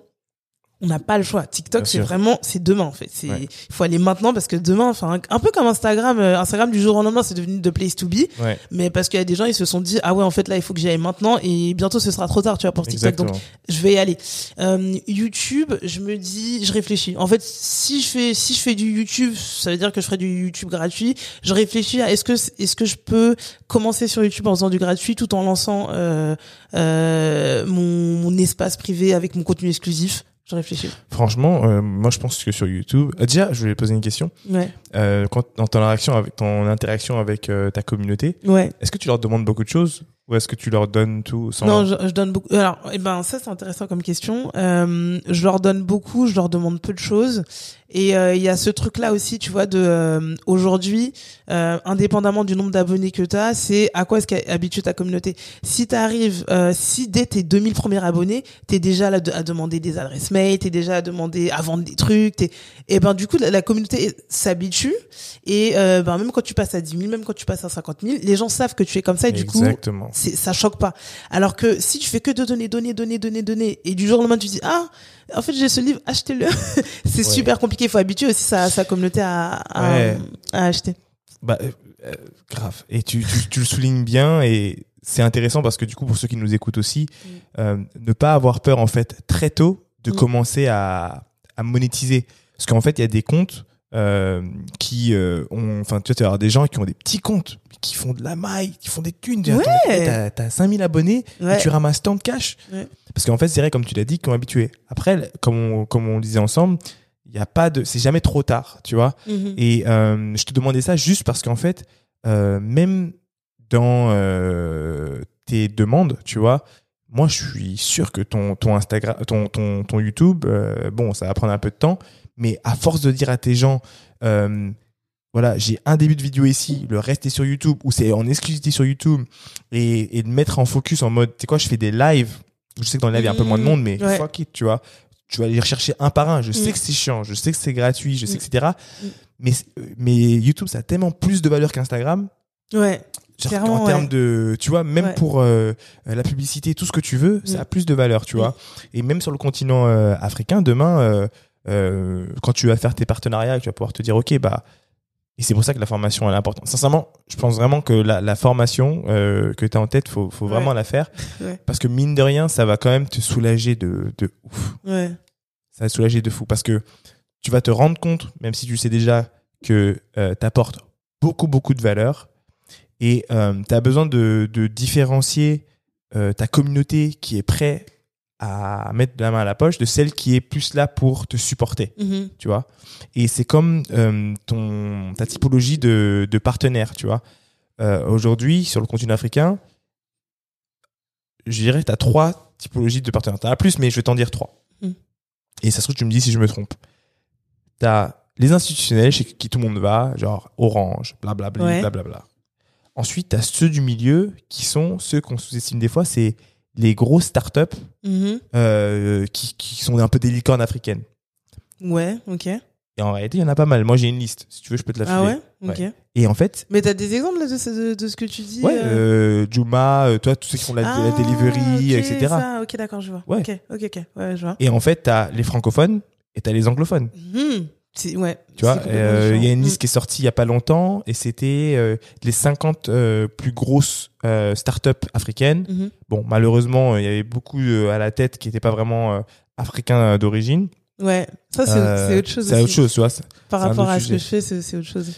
on n'a pas le choix. TikTok, c'est vraiment, c'est demain en fait. C'est, Ouais. il faut aller maintenant parce que demain, enfin, un peu comme Instagram, euh, Instagram du jour au lendemain, c'est devenu the place to be. Ouais, Mais parce qu'il y a des gens, ils se sont dit, ah ouais, en fait là, il faut que j'y aille maintenant et bientôt ce sera trop tard, tu vois, pour TikTok. exactement. Donc je vais y aller. Euh, YouTube, je me dis, je réfléchis. En fait, si je fais, si je fais du YouTube, ça veut dire que je ferai du YouTube gratuit. Je réfléchis à est-ce que, est-ce que je peux commencer sur YouTube en faisant du gratuit tout en lançant euh, euh, mon, mon espace privé avec mon contenu exclusif. Je réfléchis. Franchement, euh, moi je pense que sur YouTube, euh, déjà, je vais poser une question. Ouais, Euh, quand dans ton interaction avec ton interaction avec euh, ta communauté, ouais. est-ce que tu leur demandes beaucoup de choses ou est-ce que tu leur donnes tout sans Non, je, je donne beaucoup. Alors, eh ben, ça c'est intéressant comme question. Je leur donne beaucoup, je leur demande peu de choses. Et euh, il y a ce truc-là aussi, tu vois, de euh, aujourd'hui, euh, indépendamment du nombre d'abonnés que tu as, c'est à quoi est-ce qu'habitue ta communauté. Si tu arrives, si dès tes 2000 premiers abonnés, t'es déjà là à demander des adresses mail, t'es déjà à demander à vendre des trucs, t'es, et ben du coup la, la communauté s'habitue. Et euh, ben même quand tu passes à 10 000, même quand tu passes à 50 000, les gens savent que tu es comme ça. Et du coup, c'est ça choque pas. Alors que si tu fais que de donner, donner, donner, donner, donner, et du jour au lendemain tu dis ah en fait j'ai ce livre, achetez-le. c'est Ouais. super compliqué. Il faut habituer aussi sa, sa communauté à, à, Ouais. à acheter. Bah, euh, euh, grave. Et tu, tu, tu le soulignes bien et c'est intéressant parce que du coup, pour ceux qui nous écoutent aussi, euh, ne pas avoir peur en fait très tôt de Mm. commencer à, à monétiser. Parce qu'en fait, il y a des comptes euh, qui ont, enfin, tu vois, tu vas avoir des gens qui ont des petits comptes, qui font de la maille, qui font des thunes. Ouais. T'as, t'as 5000 abonnés Ouais. et tu ramasses tant de cash. Ouais. Parce qu'en fait, c'est vrai, comme tu l'as dit, qu'on est habitué. Après, comme on, comme on le disait ensemble, il y a pas de, c'est jamais trop tard, tu vois. Mhm. Et euh, je te demandais ça juste parce qu'en fait, euh, même dans euh, tes demandes, tu vois, moi je suis sûr que ton, ton Instagram, ton, ton, ton YouTube, bon, ça va prendre un peu de temps, mais à force de dire à tes gens, euh, voilà, j'ai un début de vidéo ici, le reste est sur YouTube, ou c'est en exclusivité sur YouTube, et, et de mettre en focus en mode, tu sais quoi, je fais des lives, je sais que dans les lives, il y a un peu moins de monde, mais Ouais. fuck it, tu vois. Tu vas aller rechercher un par un. Je sais Mm. que c'est chiant, je sais que c'est gratuit, je sais Mm. etc. Mm. Mais, mais YouTube, ça a tellement plus de valeur qu'Instagram. Ouais. Genre, en termes de, tu vois, même Ouais. pour euh, euh, la publicité, tout ce que tu veux, ça a plus de valeur, tu vois. Et même sur le continent euh, africain, demain, euh, euh, quand tu vas faire tes partenariats, tu vas pouvoir te dire, ok, bah, et c'est pour ça que la formation elle est importante. Sincèrement, je pense vraiment que la, la formation euh, que tu as en tête, faut, faut vraiment Ouais. la faire. Ouais. Parce que mine de rien, ça va quand même te soulager de, de ouf. Ouais. Ça va te soulager de fou. Parce que tu vas te rendre compte, même si tu sais déjà que euh, tu apportes beaucoup, beaucoup de valeur. Et tu as besoin de, de différencier euh, ta communauté qui est prête à mettre la main à la poche de celle qui est plus là pour te supporter Mhm. tu vois. Et c'est comme euh, ton ta typologie de, de partenaire, tu vois. Euh, Aujourd'hui, sur le continent africain, je dirais tu as trois typologies de partenaires. Tu as plus, mais je vais t'en dire trois. Mm. Et ça se trouve, tu me dis si je me trompe. Tu as les institutionnels chez qui tout le monde va, genre Orange, blablabla, Ouais. blablabla. Ensuite, tu as ceux du milieu qui sont ceux qu'on sous-estime des fois, c'est les grosses startups Mhm. euh, qui, qui sont un peu des licornes africaines. Ouais. Ok. Et en réalité, il y en a pas mal. Moi, j'ai une liste. Si tu veux, je peux te la filer. Ah ouais. Ok. Ouais. Et en fait, Mais t'as des exemples là, de, ce- de, de ce que tu dis ouais, euh euh, Juma, euh, toi, tous ceux qui font la, la Ah, delivery, ok, etc. ça, ok, d'accord, je vois. Ouais. Ok, ok, ok. Ouais, je vois. Et en fait, t'as les francophones et t'as les anglophones. Mhm. Ouais. Tu vois, euh, il y a une liste qui est sortie il y a pas longtemps et c'était euh, les 50 euh, plus grosses startups africaines. Mhm. Bon, malheureusement, il y avait beaucoup à la tête qui n'étaient pas vraiment africains d'origine. Ouais, ça c'est c'est autre chose. C'est autre chose, tu vois. Par rapport à ce que je fais, c'est c'est autre chose.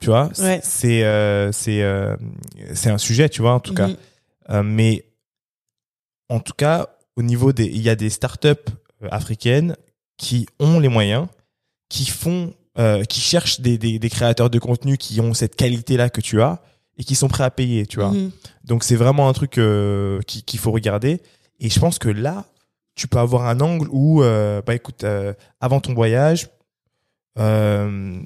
Tu vois, c'est- Ouais. c'est c'est c'est un sujet, tu vois, en tout cas. Mhm. Mais en tout cas, au niveau des, il y a des startups africaines qui ont les moyens, qui font, euh, qui cherchent des, des, des créateurs de contenu qui ont cette qualité-là que tu as et qui sont prêts à payer, tu vois. Mhm. Donc c'est vraiment un truc euh, qui- qu'il faut regarder. Et je pense que là, tu peux avoir un angle où, euh, bah écoute, euh, avant ton voyage, euh,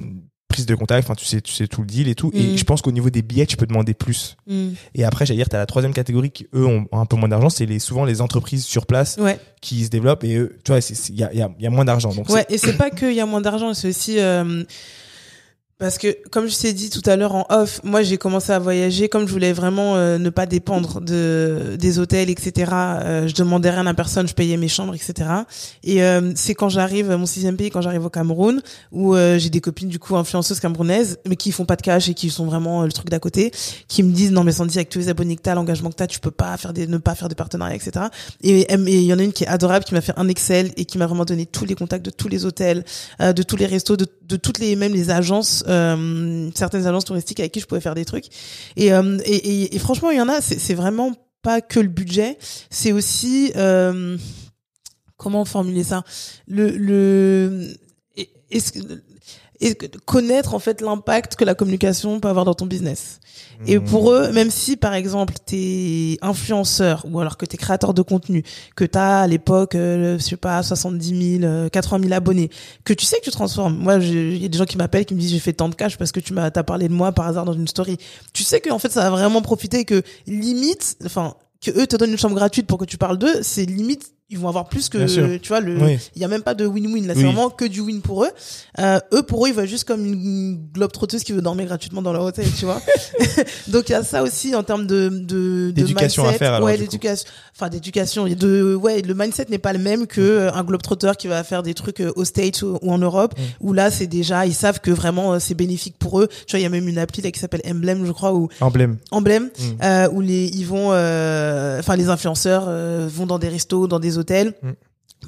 prise de contact, enfin tu sais, tu sais tout le deal et tout. Et Mhm. je pense qu'au niveau des billets, tu peux demander plus. Mhm. Et après, j'allais dire, tu as la troisième catégorie qui, eux, ont un peu moins d'argent. C'est les, souvent les entreprises sur place Ouais, qui se développent et eux, tu vois, il y a, y, a, y a moins d'argent. Donc, ouais, et c'est pas qu'il y a moins d'argent, c'est aussi. euh, Parce que, comme je t'ai dit tout à l'heure en off, moi j'ai commencé à voyager comme je voulais vraiment euh, ne pas dépendre de des hôtels, etc. Euh, je demandais rien à personne, je payais mes chambres, etc. Et euh, c'est quand j'arrive, mon sixième pays, quand j'arrive au Cameroun, où j'ai des copines du coup influenceuses camerounaises, mais qui font pas de cash et qui sont vraiment le truc d'à côté, qui me disent non mais Sandy avec tous les abonnés que t'as, l'engagement que t'as, tu peux pas faire des, ne pas faire de partenariats, etc. Et il y en a une qui est adorable, qui m'a fait un Excel et qui m'a vraiment donné tous les contacts de tous les hôtels, de tous les restos, de, de toutes les même les agences euh, certaines agences touristiques avec qui je pouvais faire des trucs. Et, euh, et, et, et, franchement, il y en a, c'est vraiment pas que le budget, c'est aussi euh, comment formuler ça? Le le est-ce que et connaître en fait l'impact que la communication peut avoir dans ton business. Et pour eux, même si par exemple t'es influenceur ou alors que t'es créateur de contenu, que t'as à l'époque, euh, je sais pas, 70 000, 80 000 abonnés, que tu sais que tu transformes. Moi, il y a des gens qui m'appellent qui me disent j'ai fait tant de cash parce que tu m'as t'as parlé de moi par hasard dans une story. Tu sais que en fait ça va vraiment profiter que limite, enfin que eux te donnent une chambre gratuite pour que tu parles d'eux, c'est limite ils vont avoir plus que tu vois le il y a même pas de win-win là. C'est vraiment que du win pour eux. Euh, eux pour eux ils voient juste comme une globe trotteuse qui veut dormir gratuitement dans leur hôtel tu vois. Donc il y a ça aussi en termes de de d'éducation à faire alors, ouais d'éducation enfin d'éducation de ouais le mindset n'est pas le même que euh, un globe trotteur qui va faire des trucs euh, aux States ou, en Europe mm. où là c'est déjà ils savent que vraiment euh, c'est bénéfique pour eux. Tu vois il y a même une appli là qui s'appelle Emblem je crois ou Emblem. Emblem mm. euh, où les ils vont enfin les influenceurs vont dans des restos dans des hôtels. Mm.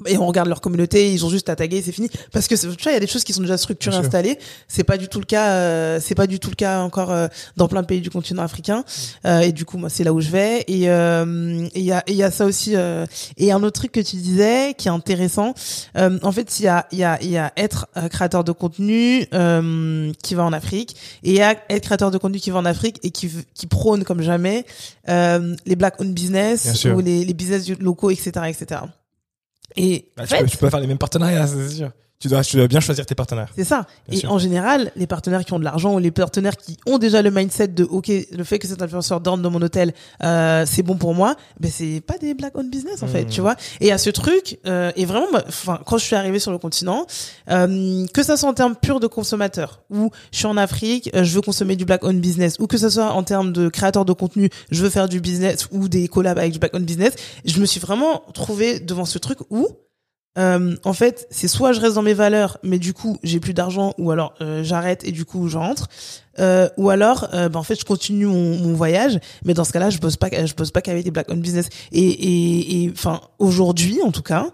Et on regarde leur communauté, ils ont juste à taguer, c'est fini. Parce que tu vois, il y a des choses qui sont déjà structurées, installées. C'est pas du tout le cas, euh, c'est pas du tout le cas encore euh, dans plein de pays du continent africain. Euh, et du coup, moi, c'est là où je vais. Et il y a, il y a ça aussi. et un autre truc que tu disais, qui est intéressant. en fait, il y a, il y a, il y a être créateur de contenu qui va en Afrique, et il y a être créateur de contenu qui va en Afrique et qui, qui prône comme jamais les black owned business ou les, les business locaux, etc., etc. Et bah, tu, peux, tu, peux, faire les mêmes partenariats, c'est sûr tu dois, tu dois bien choisir tes partenaires. C'est ça. et en général, les partenaires qui ont de l'argent ou les partenaires qui ont déjà le mindset de OK, le fait que cet influenceur dorme dans mon hôtel, euh, c'est bon pour moi, ben c'est pas des black owned business en fait, hmm. tu vois. Et à ce truc, euh, et vraiment, enfin, quand je suis arrivée sur le continent, euh, que ça soit en termes purs de consommateur, ou je suis en Afrique, euh, je veux consommer du black owned business, ou que ça soit en termes de créateur de contenu, je veux faire du business ou des collabs avec du black owned business, je me suis vraiment trouvée devant ce truc où euh, en fait, c'est soit je reste dans mes valeurs, mais du coup j'ai plus d'argent, ou alors euh, j'arrête et du coup je rentre, euh, ou alors euh, ben, en fait je continue mon, mon, voyage, mais dans ce cas-là je bosse pas, je bosse pas qu'avec des black owned business. Et et enfin aujourd'hui en tout cas,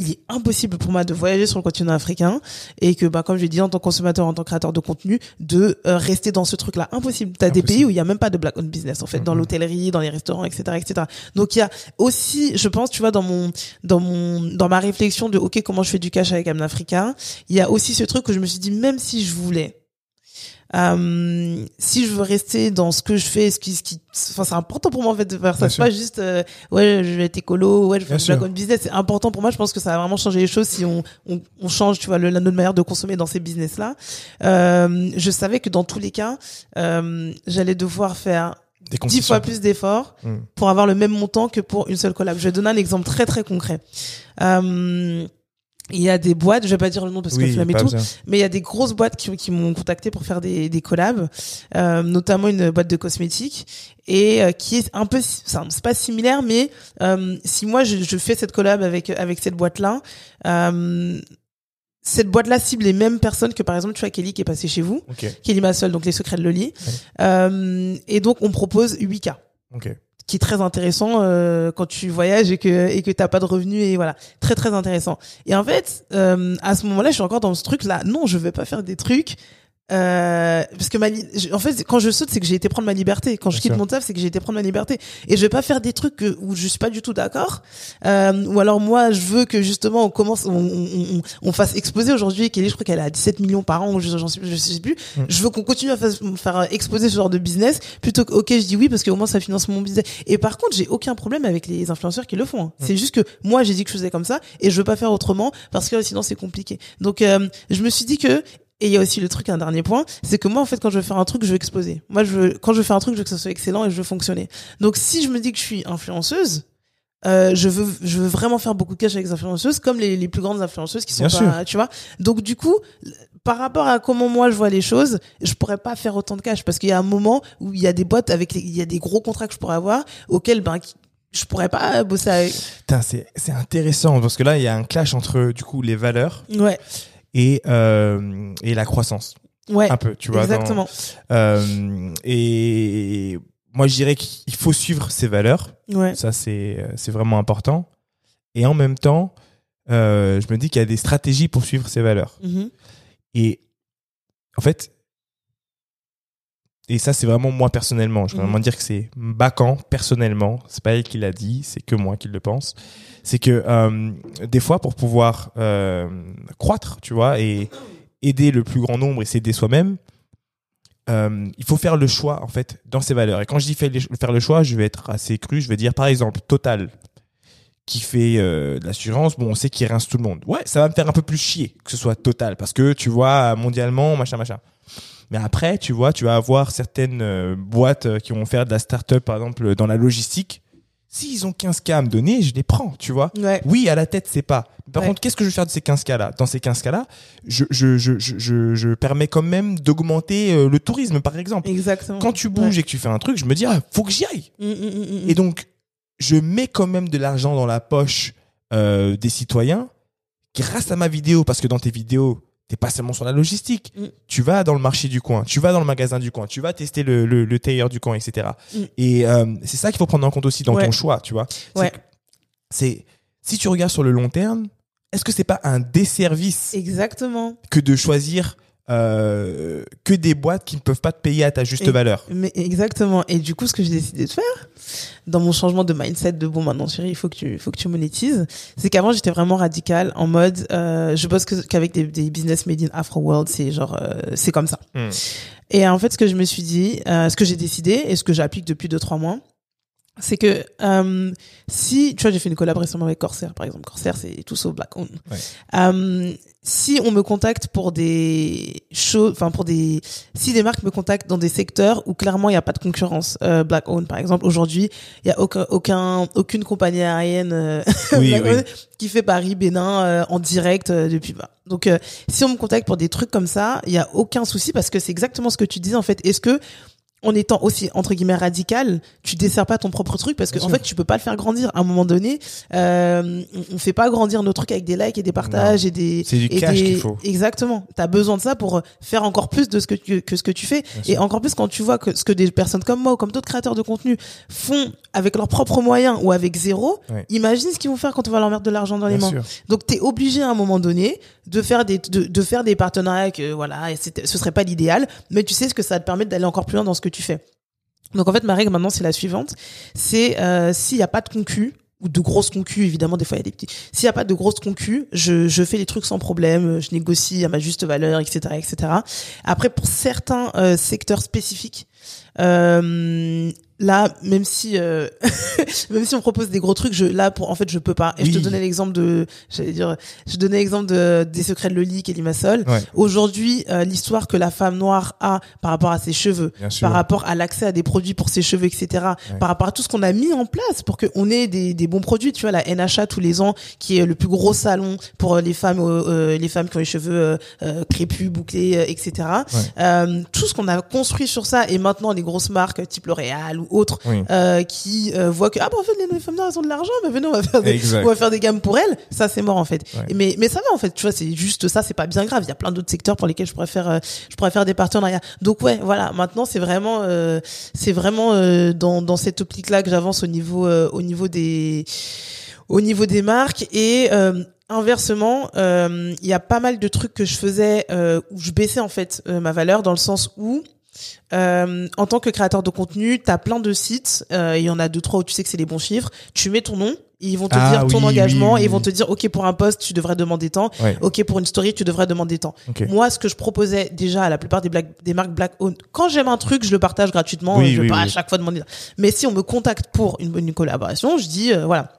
il est impossible pour moi de voyager sur le continent africain et que bah comme je l'ai dit en tant que consommateur en tant que créateur de contenu de euh, rester dans ce truc là impossible. Tu as des pays où il y a même pas de black owned business en fait dans l'hôtellerie dans les restaurants etc etc donc il y a aussi je pense tu vois dans mon dans mon dans ma réflexion de ok comment je fais du cash avec Amna Africa il y a aussi ce truc que je me suis dit même si je voulais euh, si je veux rester dans ce que je fais, ce qui, ce qui, enfin, c'est important pour moi en fait de faire ça. C'est pas juste, euh, ouais, je vais être écolo, ouais, je fais de la business. C'est important pour moi. Je pense que ça va vraiment changer les choses si on, on, on change, tu vois, le, la notre manière de consommer dans ces business là. Euh, je savais que dans tous les cas, euh, j'allais devoir faire dix fois plus d'efforts hmm. pour avoir le même montant que pour une seule collab. Je vais donner un exemple très très concret. Euh, il y a des boîtes, je vais pas dire le nom parce que je et tout, mais il y a des grosses boîtes qui, qui m'ont contacté pour faire des, des collabs, euh, notamment une boîte de cosmétiques et euh, qui est un peu, c'est pas similaire, mais euh, si moi je, je, fais cette collab avec avec cette boîte là, euh, cette boîte-là cible les mêmes personnes que par exemple tu vois Kelly qui est passée chez vous, Kelly Massol, donc les secrets de Loli, euh, et donc on propose 8K. Okay qui est très intéressant euh, quand tu voyages et que et que t'as pas de revenus et voilà. Très très intéressant. Et en fait euh, à ce moment-là je suis encore dans ce truc là non je vais pas faire des trucs euh, parce que ma en fait quand je saute c'est que j'ai été prendre ma liberté. Quand je quitte mon taf c'est que j'ai été prendre ma liberté. Et je vais pas faire des trucs que, où je suis pas du tout d'accord. Euh, ou alors moi je veux que justement on commence on, on, on fasse exposer. Aujourd'hui Kelly je crois qu'elle a 17 millions par an j'en sais je sais plus. Mm. je veux qu'on continue à faire, faire exposer ce genre de business plutôt que ok je dis oui parce qu'au moins ça finance mon business. Et par contre j'ai aucun problème avec les influenceurs qui le font hein. mm. c'est juste que moi j'ai dit que je faisais comme ça et je veux pas faire autrement parce que sinon c'est compliqué. Donc euh, je me suis dit que et il y a aussi le truc, un dernier point, c'est que moi, en fait, quand je veux faire un truc, je veux exposer. Moi, je veux, quand je veux faire un truc, je veux que ça soit excellent et je veux fonctionner. Donc, si je me dis que je suis influenceuse, euh, je veux je veux vraiment faire beaucoup de cash avec les influenceuses comme les, les plus grandes influenceuses qui sont pas tu vois donc du coup par rapport à comment moi je vois les choses, je pourrais pas faire autant de cash parce qu'il y a un moment où il y a des boîtes avec les- il y a des gros contrats que je pourrais avoir auxquels ben je pourrais pas bosser avec. C'est intéressant parce que là il y a un clash entre du coup les valeurs Ouais. Et euh, et la croissance Ouais. un peu tu vois dans- Exactement. euh, et moi je dirais qu'il faut suivre ses valeurs Ouais. ça c'est c'est vraiment important et en même temps euh, je me dis qu'il y a des stratégies pour suivre ses valeurs Mhm. et en fait et ça c'est vraiment moi personnellement je peux Mhm. vraiment dire que c'est Bacan personnellement c'est pas elle qui l'a dit c'est que moi qui le pense c'est que euh, des fois pour pouvoir euh, croître tu vois et aider le plus grand nombre et s'aider soi-même euh, il faut faire le choix en fait dans ses valeurs et quand je dis faire le choix je vais être assez cru je vais dire par exemple Total qui fait euh, de l'assurance, bon, on sait qu'il rince tout le monde. Ouais, ça va me faire un peu plus chier que ce soit total, parce que tu vois, mondialement, machin, machin. Mais après, tu vois, tu vas avoir certaines euh, boîtes euh, qui vont faire de la start-up, par exemple, dans la logistique. S'ils ont 15K à me donner, je les prends, tu vois. Ouais. Oui, à la tête, c'est pas. Par Ouais. contre, qu'est-ce que je vais faire de ces 15K là Dans ces 15K là, je, je, je, je, je, permets quand même d'augmenter euh, le tourisme, par exemple. Exactement. Quand tu bouges et que tu fais un truc, je me dis, ah, faut que j'y aille. Mm, mm, mm. Et donc, je mets quand même de l'argent dans la poche euh, des citoyens grâce à ma vidéo, parce que dans tes vidéos, t'es pas seulement sur la logistique. Mm. Tu vas dans le marché du coin, tu vas dans le magasin du coin, tu vas tester le, le, le tailleur du coin, etc. Mm. Et euh, c'est ça qu'il faut prendre en compte aussi dans Ouais. ton choix, tu vois. Ouais. C'est si tu regardes sur le long terme, est-ce que c'est pas un desservice Exactement. que de choisir euh, que des boîtes qui ne peuvent pas te payer à ta juste Et- valeur Mais exactement. Et du coup, ce que j'ai décidé de faire, dans mon changement de mindset de bon, maintenant, chérie, il faut que tu, il faut que tu monétises, c'est qu'avant, j'étais vraiment radicale en mode, euh, je bosse que- qu'avec des, des business made in Afro World, c'est genre, euh, c'est comme ça. Hmm. Et en fait, ce que je me suis dit, euh, ce que j'ai décidé et ce que j'applique depuis deux trois mois, c'est que euh, si tu vois, j'ai fait une collaboration avec Corsair, par exemple. Corsair, c'est tout sauf Black Owned. Ouais. Euh, si on me contacte pour des choses, enfin pour des, si des marques me contactent dans des secteurs où clairement il n'y a pas de concurrence, euh, Black Owned par exemple, aujourd'hui il y a aucun, aucun, aucune compagnie aérienne euh, Oui, Black oui. Owned qui fait Paris Bénin euh, en direct euh, depuis bas. Donc euh, si on me contacte pour des trucs comme ça, il y a aucun souci parce que c'est exactement ce que tu dis en fait. Est-ce que en étant aussi entre guillemets radical, tu desserres pas ton propre truc parce que Bien en sûr. fait tu peux pas le faire grandir. À un moment donné, euh, on- on fait pas grandir nos trucs avec des likes et des partages et des C'est du et cash des- qu'il faut. Exactement. T'as besoin de ça pour faire encore plus de ce que tu, que ce que tu fais Bien et sûr. encore plus quand tu vois que ce que des personnes comme moi ou comme d'autres créateurs de contenu font avec leurs propres moyens ou avec zéro. Imagine ce qu'ils vont faire quand on va leur mettre de l'argent dans les Bien mains. sûr. Donc t'es obligé à un moment donné de faire des de, de faire des partenariats que voilà, et c'était- ce serait pas l'idéal, mais tu sais ce que ça va te permettre d'aller encore plus loin dans ce que tu fais. Donc en fait ma règle maintenant c'est la suivante, c'est euh, s'il y a pas de concu ou de grosses concus, évidemment des fois il y a des petits. S'il y a pas de grosses concus, je je fais les trucs sans problème, je négocie à ma juste valeur, etc., etc. Après pour certains euh, secteurs spécifiques, euh, là même si euh, même si on propose des gros trucs, je là pour en fait je peux pas. Et je te donnais l'exemple de, j'allais dire, je donnais l'exemple de des secrets de Loli et Limassol. Ouais. Aujourd'hui, euh, l'histoire que la femme noire a par rapport à ses cheveux, Bien sûr. par rapport à l'accès à des produits pour ses cheveux, etc. Ouais. Par rapport à tout ce qu'on a mis en place pour qu'on ait des, des bons produits. Tu vois, la NHA tous les ans, qui est le plus gros salon pour euh, les femmes, euh, euh, les femmes qui ont les cheveux crépus, bouclés, euh, etc. Ouais. Euh, tout ce qu'on a construit sur ça et maintenant les grosses marques type L'Oréal ou autres Oui. euh, qui euh, voient que ah bah en fait les, les femmes noires elles ont de l'argent, mais venez on va faire des, Exact. on va faire des gammes pour elles. Ça c'est mort en fait. Ouais. Mais mais ça va en fait. Tu vois, c'est juste ça, c'est pas bien grave. Il y a plein d'autres secteurs pour lesquels je pourrais faire euh, je pourrais faire des partenariats. Donc ouais, voilà. Maintenant c'est vraiment euh, c'est vraiment euh, dans dans cette optique là que j'avance au niveau euh, au niveau des au niveau des marques et euh, inversement, euh, il y a pas mal de trucs que je faisais euh, où je baissais en fait euh, ma valeur dans le sens où euh, en tant que créateur de contenu, tu as plein de sites, euh, il y en a deux trois où tu sais que c'est les bons chiffres, tu mets ton nom, ils vont te Ah dire ton oui, engagement oui, ils vont te dire OK pour un post, tu devrais demander tant, Ouais. OK pour une story, tu devrais demander tant. Moi, ce que je proposais déjà à la plupart des, black- des marques black owned, quand j'aime un truc, je le partage gratuitement, je veux oui, pas à chaque fois demander. Mais si on me contacte pour une, une collaboration, je dis euh, voilà.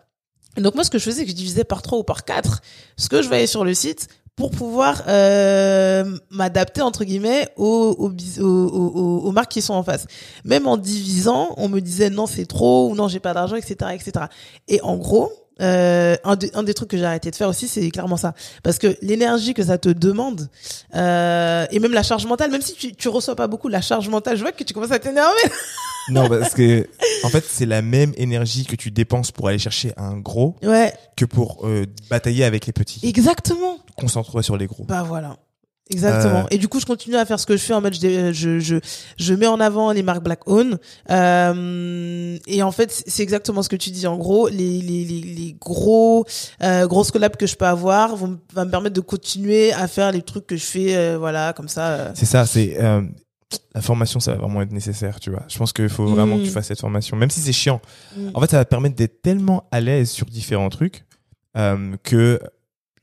Et donc moi, ce que je faisais, c'est que je divisais par trois ou par quatre ce que je voyais sur le site pour pouvoir euh, m'adapter entre guillemets aux, aux, aux- aux marques qui sont en face. Même en divisant, on me disait non c'est trop ou non j'ai pas d'argent, etc., etc. Et en gros, euh, un, des- un des trucs que j'ai arrêté de faire aussi, c'est clairement ça. Parce que l'énergie que ça te demande, euh, et même la charge mentale, même si tu, tu reçois pas beaucoup, la charge mentale, je vois que tu commences à t'énerver. Non, parce que en fait, c'est la même énergie que tu dépenses pour aller chercher un gros Ouais, que pour euh, batailler avec les petits. exactement. Concentre-toi sur les gros. Bah voilà. Exactement. Euh. Et du coup, je continue à faire ce que je fais en mode je, dé- je, je, je mets en avant les marques Black Own. Euh, et en fait, c'est exactement ce que tu dis. En gros, les, les, les, les gros, euh, grosses collabs que je peux avoir vont, va me permettre de continuer à faire les trucs que je fais, euh, voilà, comme ça. euh. C'est ça, c'est euh, la formation, ça va vraiment être nécessaire, tu vois. Je pense qu'il faut vraiment que tu Mm. fasses cette formation, même si c'est chiant. Mm. En fait, ça va te permettre d'être tellement à l'aise sur différents trucs euh, que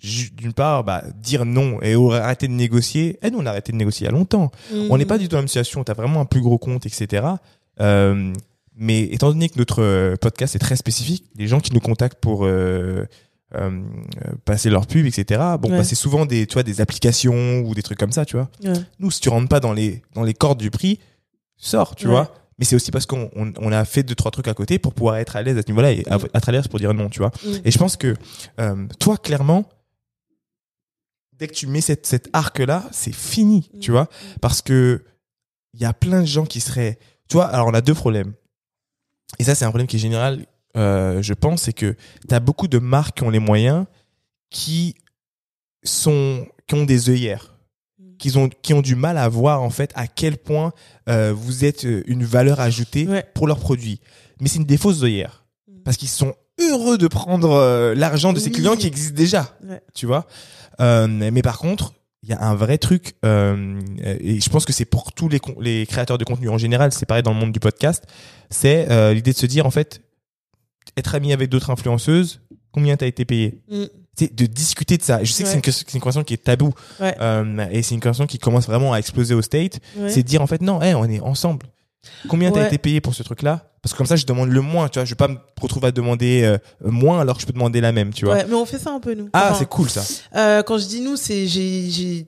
d'une part, bah, dire non et arrêter de négocier. Eh, nous, on a arrêté de négocier il y a longtemps. On n'est pas du tout dans la même situation. T'as vraiment un plus gros compte, etc. Euh, mais étant donné que notre euh, podcast est très spécifique, les gens qui nous contactent pour euh, euh, passer leur pub, etc. Bon, Ouais. bah, c'est souvent des, tu vois, des applications ou des trucs comme ça, tu vois. Ouais. Nous, si tu rentres pas dans les dans les cordes du prix, sors, tu Ouais. vois. Mais c'est aussi parce qu'on on, on a fait deux trois trucs à côté pour pouvoir être à l'aise à ce niveau-là et à- Mm. être à l'aise pour dire non, tu vois. Mm. Et je pense que euh, toi, clairement, dès que tu mets cette, cet arc-là, c'est fini, tu Mm. vois. Parce que il y a plein de gens qui seraient. Tu vois, alors on a deux problèmes. Et ça, c'est un problème qui est général, euh, je pense, c'est que tu as beaucoup de marques qui ont les moyens qui sont qui ont des œillères Mm. qui ont qui ont du mal à voir en fait à quel point euh, vous êtes euh, une valeur ajoutée Ouais. pour leurs produits mais c'est une des fausses œillères Mm. parce qu'ils sont heureux de prendre euh, l'argent de ces Oui. clients qui existent déjà Ouais. tu vois mais par contre il y a un vrai truc euh, et je pense que c'est pour tous les, créateurs de contenu en général c'est pareil dans le monde du podcast c'est euh, l'idée de se dire en fait être ami avec d'autres influenceuses combien t'as été payé Mm. c'est de discuter de ça. Je sais que c'est une, une conversation qui est tabou Ouais. euh, et c'est une conversation qui commence vraiment à exploser au state. Ouais. C'est de dire en fait non, hey, on est ensemble. Combien t'as été payé pour ce truc-là? Parce que comme ça, je demande le moins. Tu vois, je vais pas me retrouver à demander euh, moins alors que je peux demander la même. Tu vois. Ouais, mais on fait ça un peu nous. Ah, Enfin, c'est cool ça. Euh, quand je dis nous, c'est j'ai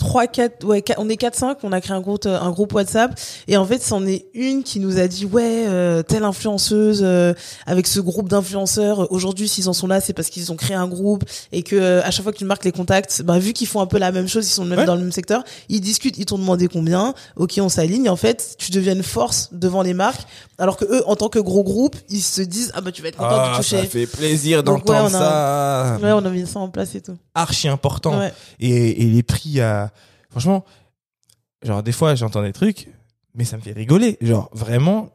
j'ai trois quatre ouais quatre- on est 4 5 on a créé un groupe un groupe WhatsApp et en fait c'en est une qui nous a dit ouais euh, telle influenceuse euh, avec ce groupe d'influenceurs euh, aujourd'hui s'ils en sont là c'est parce qu'ils ont créé un groupe et que euh, à chaque fois que tu marques les contacts bah vu qu'ils font un peu la même chose ils sont même Ouais. dans le même secteur ils discutent ils t'ont demandé combien ok on s'aligne en fait tu deviens une force devant les marques alors que eux en tant que gros groupe ils se disent ah bah tu vas être content de Ah, toucher ça fait plaisir d'entendre ouais, ça. ouais on a mis ça en place et tout Archi important. ouais et, et les prix à franchement genre des fois j'entends des trucs mais ça me fait rigoler. Genre vraiment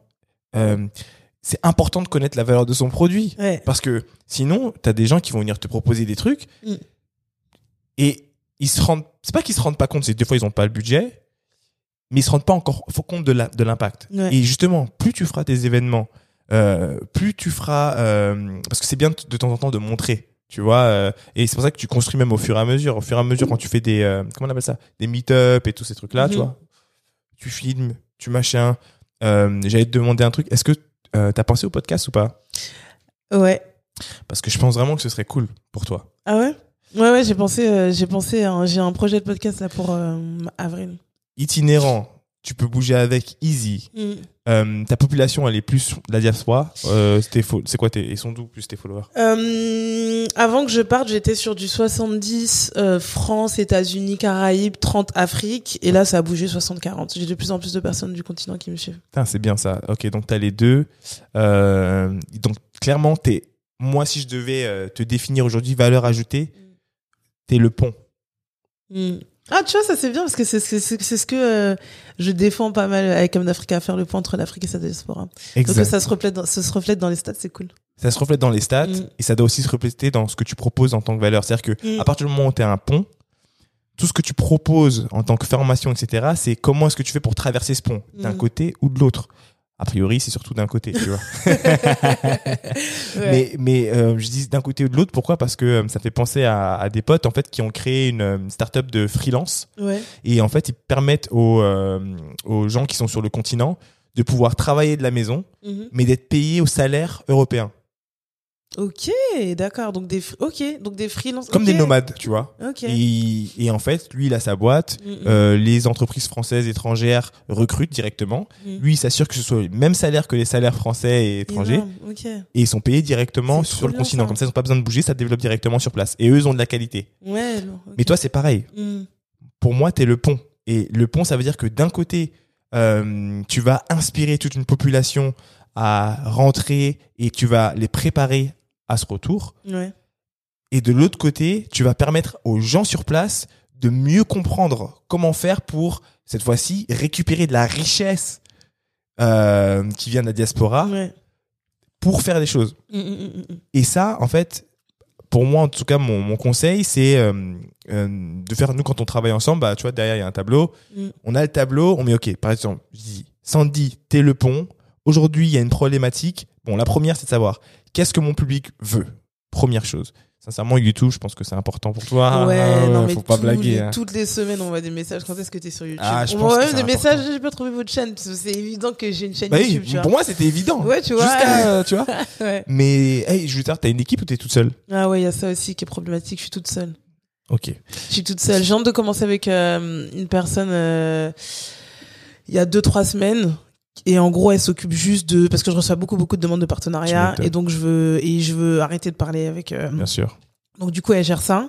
euh, c'est important de connaître la valeur de son produit. Ouais. Parce que sinon t'as des gens qui vont venir te proposer des trucs Mm. et ils se rendent c'est pas qu'ils se rendent pas compte c'est que des fois ils ont pas le budget mais ils se rendent pas encore faut compte de l'impact. Ouais. et justement plus tu feras tes événements euh, plus tu feras euh, parce que c'est bien de temps en temps de montrer tu vois euh, et c'est pour ça que tu construis même au fur et à mesure. Au fur et à mesure quand tu fais des euh, comment on appelle ça? Des meet-up et tous ces trucs là tu Mhm. vois. Tu filmes tu machin euh, j'allais te demander un truc. Est-ce que t'as pensé au podcast ou pas? Ouais. Parce que je pense vraiment que ce serait cool pour toi. Ah ouais? Ouais ouais, j'ai pensé j'ai pensé un- j'ai un projet de podcast là pour avril. itinérant tu peux bouger avec easy Euh, ta population elle est plus la diaspora euh, c'est quoi tes ils sont d'où plus tes followers? Euh, avant que je parte, j'étais sur du 70 euh, France, États-Unis, Caraïbes, 30 Afrique et là ça a bougé 60-40. J'ai de plus en plus de personnes du continent qui me suivent. C'est bien ça. Ok, donc t'as les deux. Donc clairement, t'es. Moi, si je devais te définir aujourd'hui valeur ajoutée, t'es le pont. Hmm. Ah, tu vois, ça c'est bien parce que c'est ce que euh, je défends pas mal avec Homme d'Afrique à faire le point entre l'Afrique et sa diaspora. Donc que ça se reflète dans, ça se reflète dans les stats, c'est cool. Ça se reflète dans les stats Mm. et ça doit aussi se refléter dans ce que tu proposes en tant que valeur. C'est-à-dire que Mm. à partir du moment où t'es un pont, tout ce que tu proposes en tant que formation, etc., c'est comment est-ce que tu fais pour traverser ce pont? D'un Mm. côté ou de l'autre? A priori, c'est surtout d'un côté, tu vois. Ouais. Mais, mais euh, je dis d'un côté ou de l'autre, pourquoi? Parce que euh, ça fait penser à, à des potes en fait qui ont créé une euh, startup de freelance Ouais. et en fait ils permettent aux, euh, aux gens qui sont sur le continent de pouvoir travailler de la maison, Mhm. mais d'être payés au salaire européen. Ok, d'accord. Donc des, ok, donc des freelances. Comme des nomades, tu vois. Ok. Et, et en fait, lui, il a sa boîte. Mm, mm. Euh, les entreprises françaises, étrangères recrutent directement. Mm. Lui, il s'assure que ce soit le même salaire que les salaires français et étrangers. Énorme, Ok. Et ils sont payés directement sur le bien, continent. ça. Comme ça, ils n'ont pas besoin de bouger, ça développe directement sur place. Et eux, ils ont de la qualité. Ouais. Mais toi, c'est pareil. Pour moi, tu es le pont. Et le pont, ça veut dire que d'un côté, euh, tu vas inspirer toute une population à rentrer et tu vas les préparer à ce retour. Ouais. Et de l'autre côté, tu vas permettre aux gens sur place de mieux comprendre comment faire pour, cette fois-ci, récupérer de la richesse euh, qui vient de la diaspora Ouais. pour faire des choses. Mm, mm, mm. Et ça, en fait, pour moi, en tout cas, mon, mon conseil, c'est euh, euh, de faire, nous, quand on travaille ensemble, bah, tu vois, derrière, il y a un tableau. Mm. On a le tableau, on met, OK, par exemple, je dis, Sandy, t'es le pont. Aujourd'hui, il y a une problématique. Bon, la première, c'est de savoir qu'est-ce que mon public veut? Première chose. Sincèrement, YouTube, je pense que c'est important pour toi. ouais, Ah, non, ouais, mais faut pas blaguer. les- hein. toutes les semaines, on voit des messages. Quand est-ce que t'es sur YouTube? Ah, je On voit même des messages. important. J'ai pas trouvé votre chaîne. parce que C'est évident que j'ai une chaîne Bah oui, YouTube. tu vois. pour moi, c'était évident. Ouais, tu vois. Jusqu'à, euh, tu vois. Ouais. Mais, hey, je veux dire, t'as une équipe ou t'es toute seule? Ah ouais, il y a ça aussi qui est problématique. Je suis toute seule. Ok. Je suis toute seule. Je viens de commencer avec euh, une personne euh, il y a deux trois semaines. Et en gros, elle s'occupe juste de parce que je reçois beaucoup beaucoup de demandes de partenariat et donc je veux et je veux arrêter de parler avec. euh, Bien sûr. Donc du coup, elle gère ça.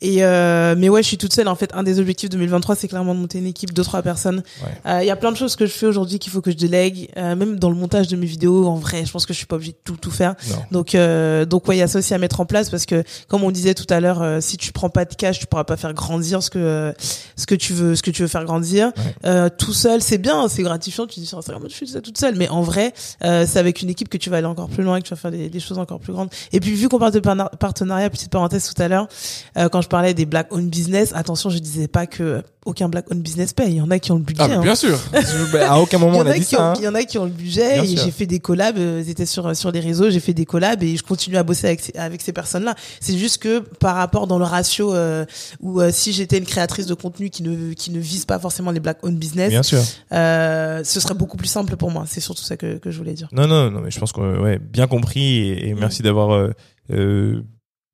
Et euh, mais ouais, je suis toute seule. En fait, un des objectifs 2023, c'est clairement de monter une équipe de trois personnes. Ouais. Euh, Il y a plein de choses que je fais aujourd'hui qu'il faut que je délègue. Euh, même dans le montage de mes vidéos, en vrai, je pense que je suis pas obligée de tout tout faire. Non. Donc, euh, donc ouais, il y a ça aussi à mettre en place parce que, comme on disait tout à l'heure, euh, si tu prends pas de cash, tu pourras pas faire grandir ce que euh, ce que tu veux, ce que tu veux faire grandir. Ouais. Euh, tout seul, c'est bien, c'est gratifiant. Tu dis sur Instagram, je fais ça toute seule, mais en vrai, euh, c'est avec une équipe que tu vas aller encore plus loin, que tu vas faire des, des choses encore plus grandes. Et puis, vu qu'on parle de partenariat, petite parenthèse tout à l'heure, euh, quand je parlais des black owned business, attention, je disais pas que aucun black owned business paye. Il y en a qui ont le budget. Ah, hein. bien sûr. Bah, à aucun moment on en a a dit qui ça. ont, hein. il y en a qui ont le budget Bien et sûr. j'ai fait des collabs, euh, ils étaient sur sur les réseaux, j'ai fait des collabs et je continue à bosser avec ces, avec ces personnes-là. C'est juste que par rapport dans le ratio euh, où euh, si j'étais une créatrice de contenu qui ne qui ne vise pas forcément les black owned business, Bien sûr. euh, ce serait beaucoup plus simple pour moi. C'est surtout ça que que je voulais dire. Non, non, non, mais je pense que ouais, bien compris et, et Mm. merci d'avoir euh, euh,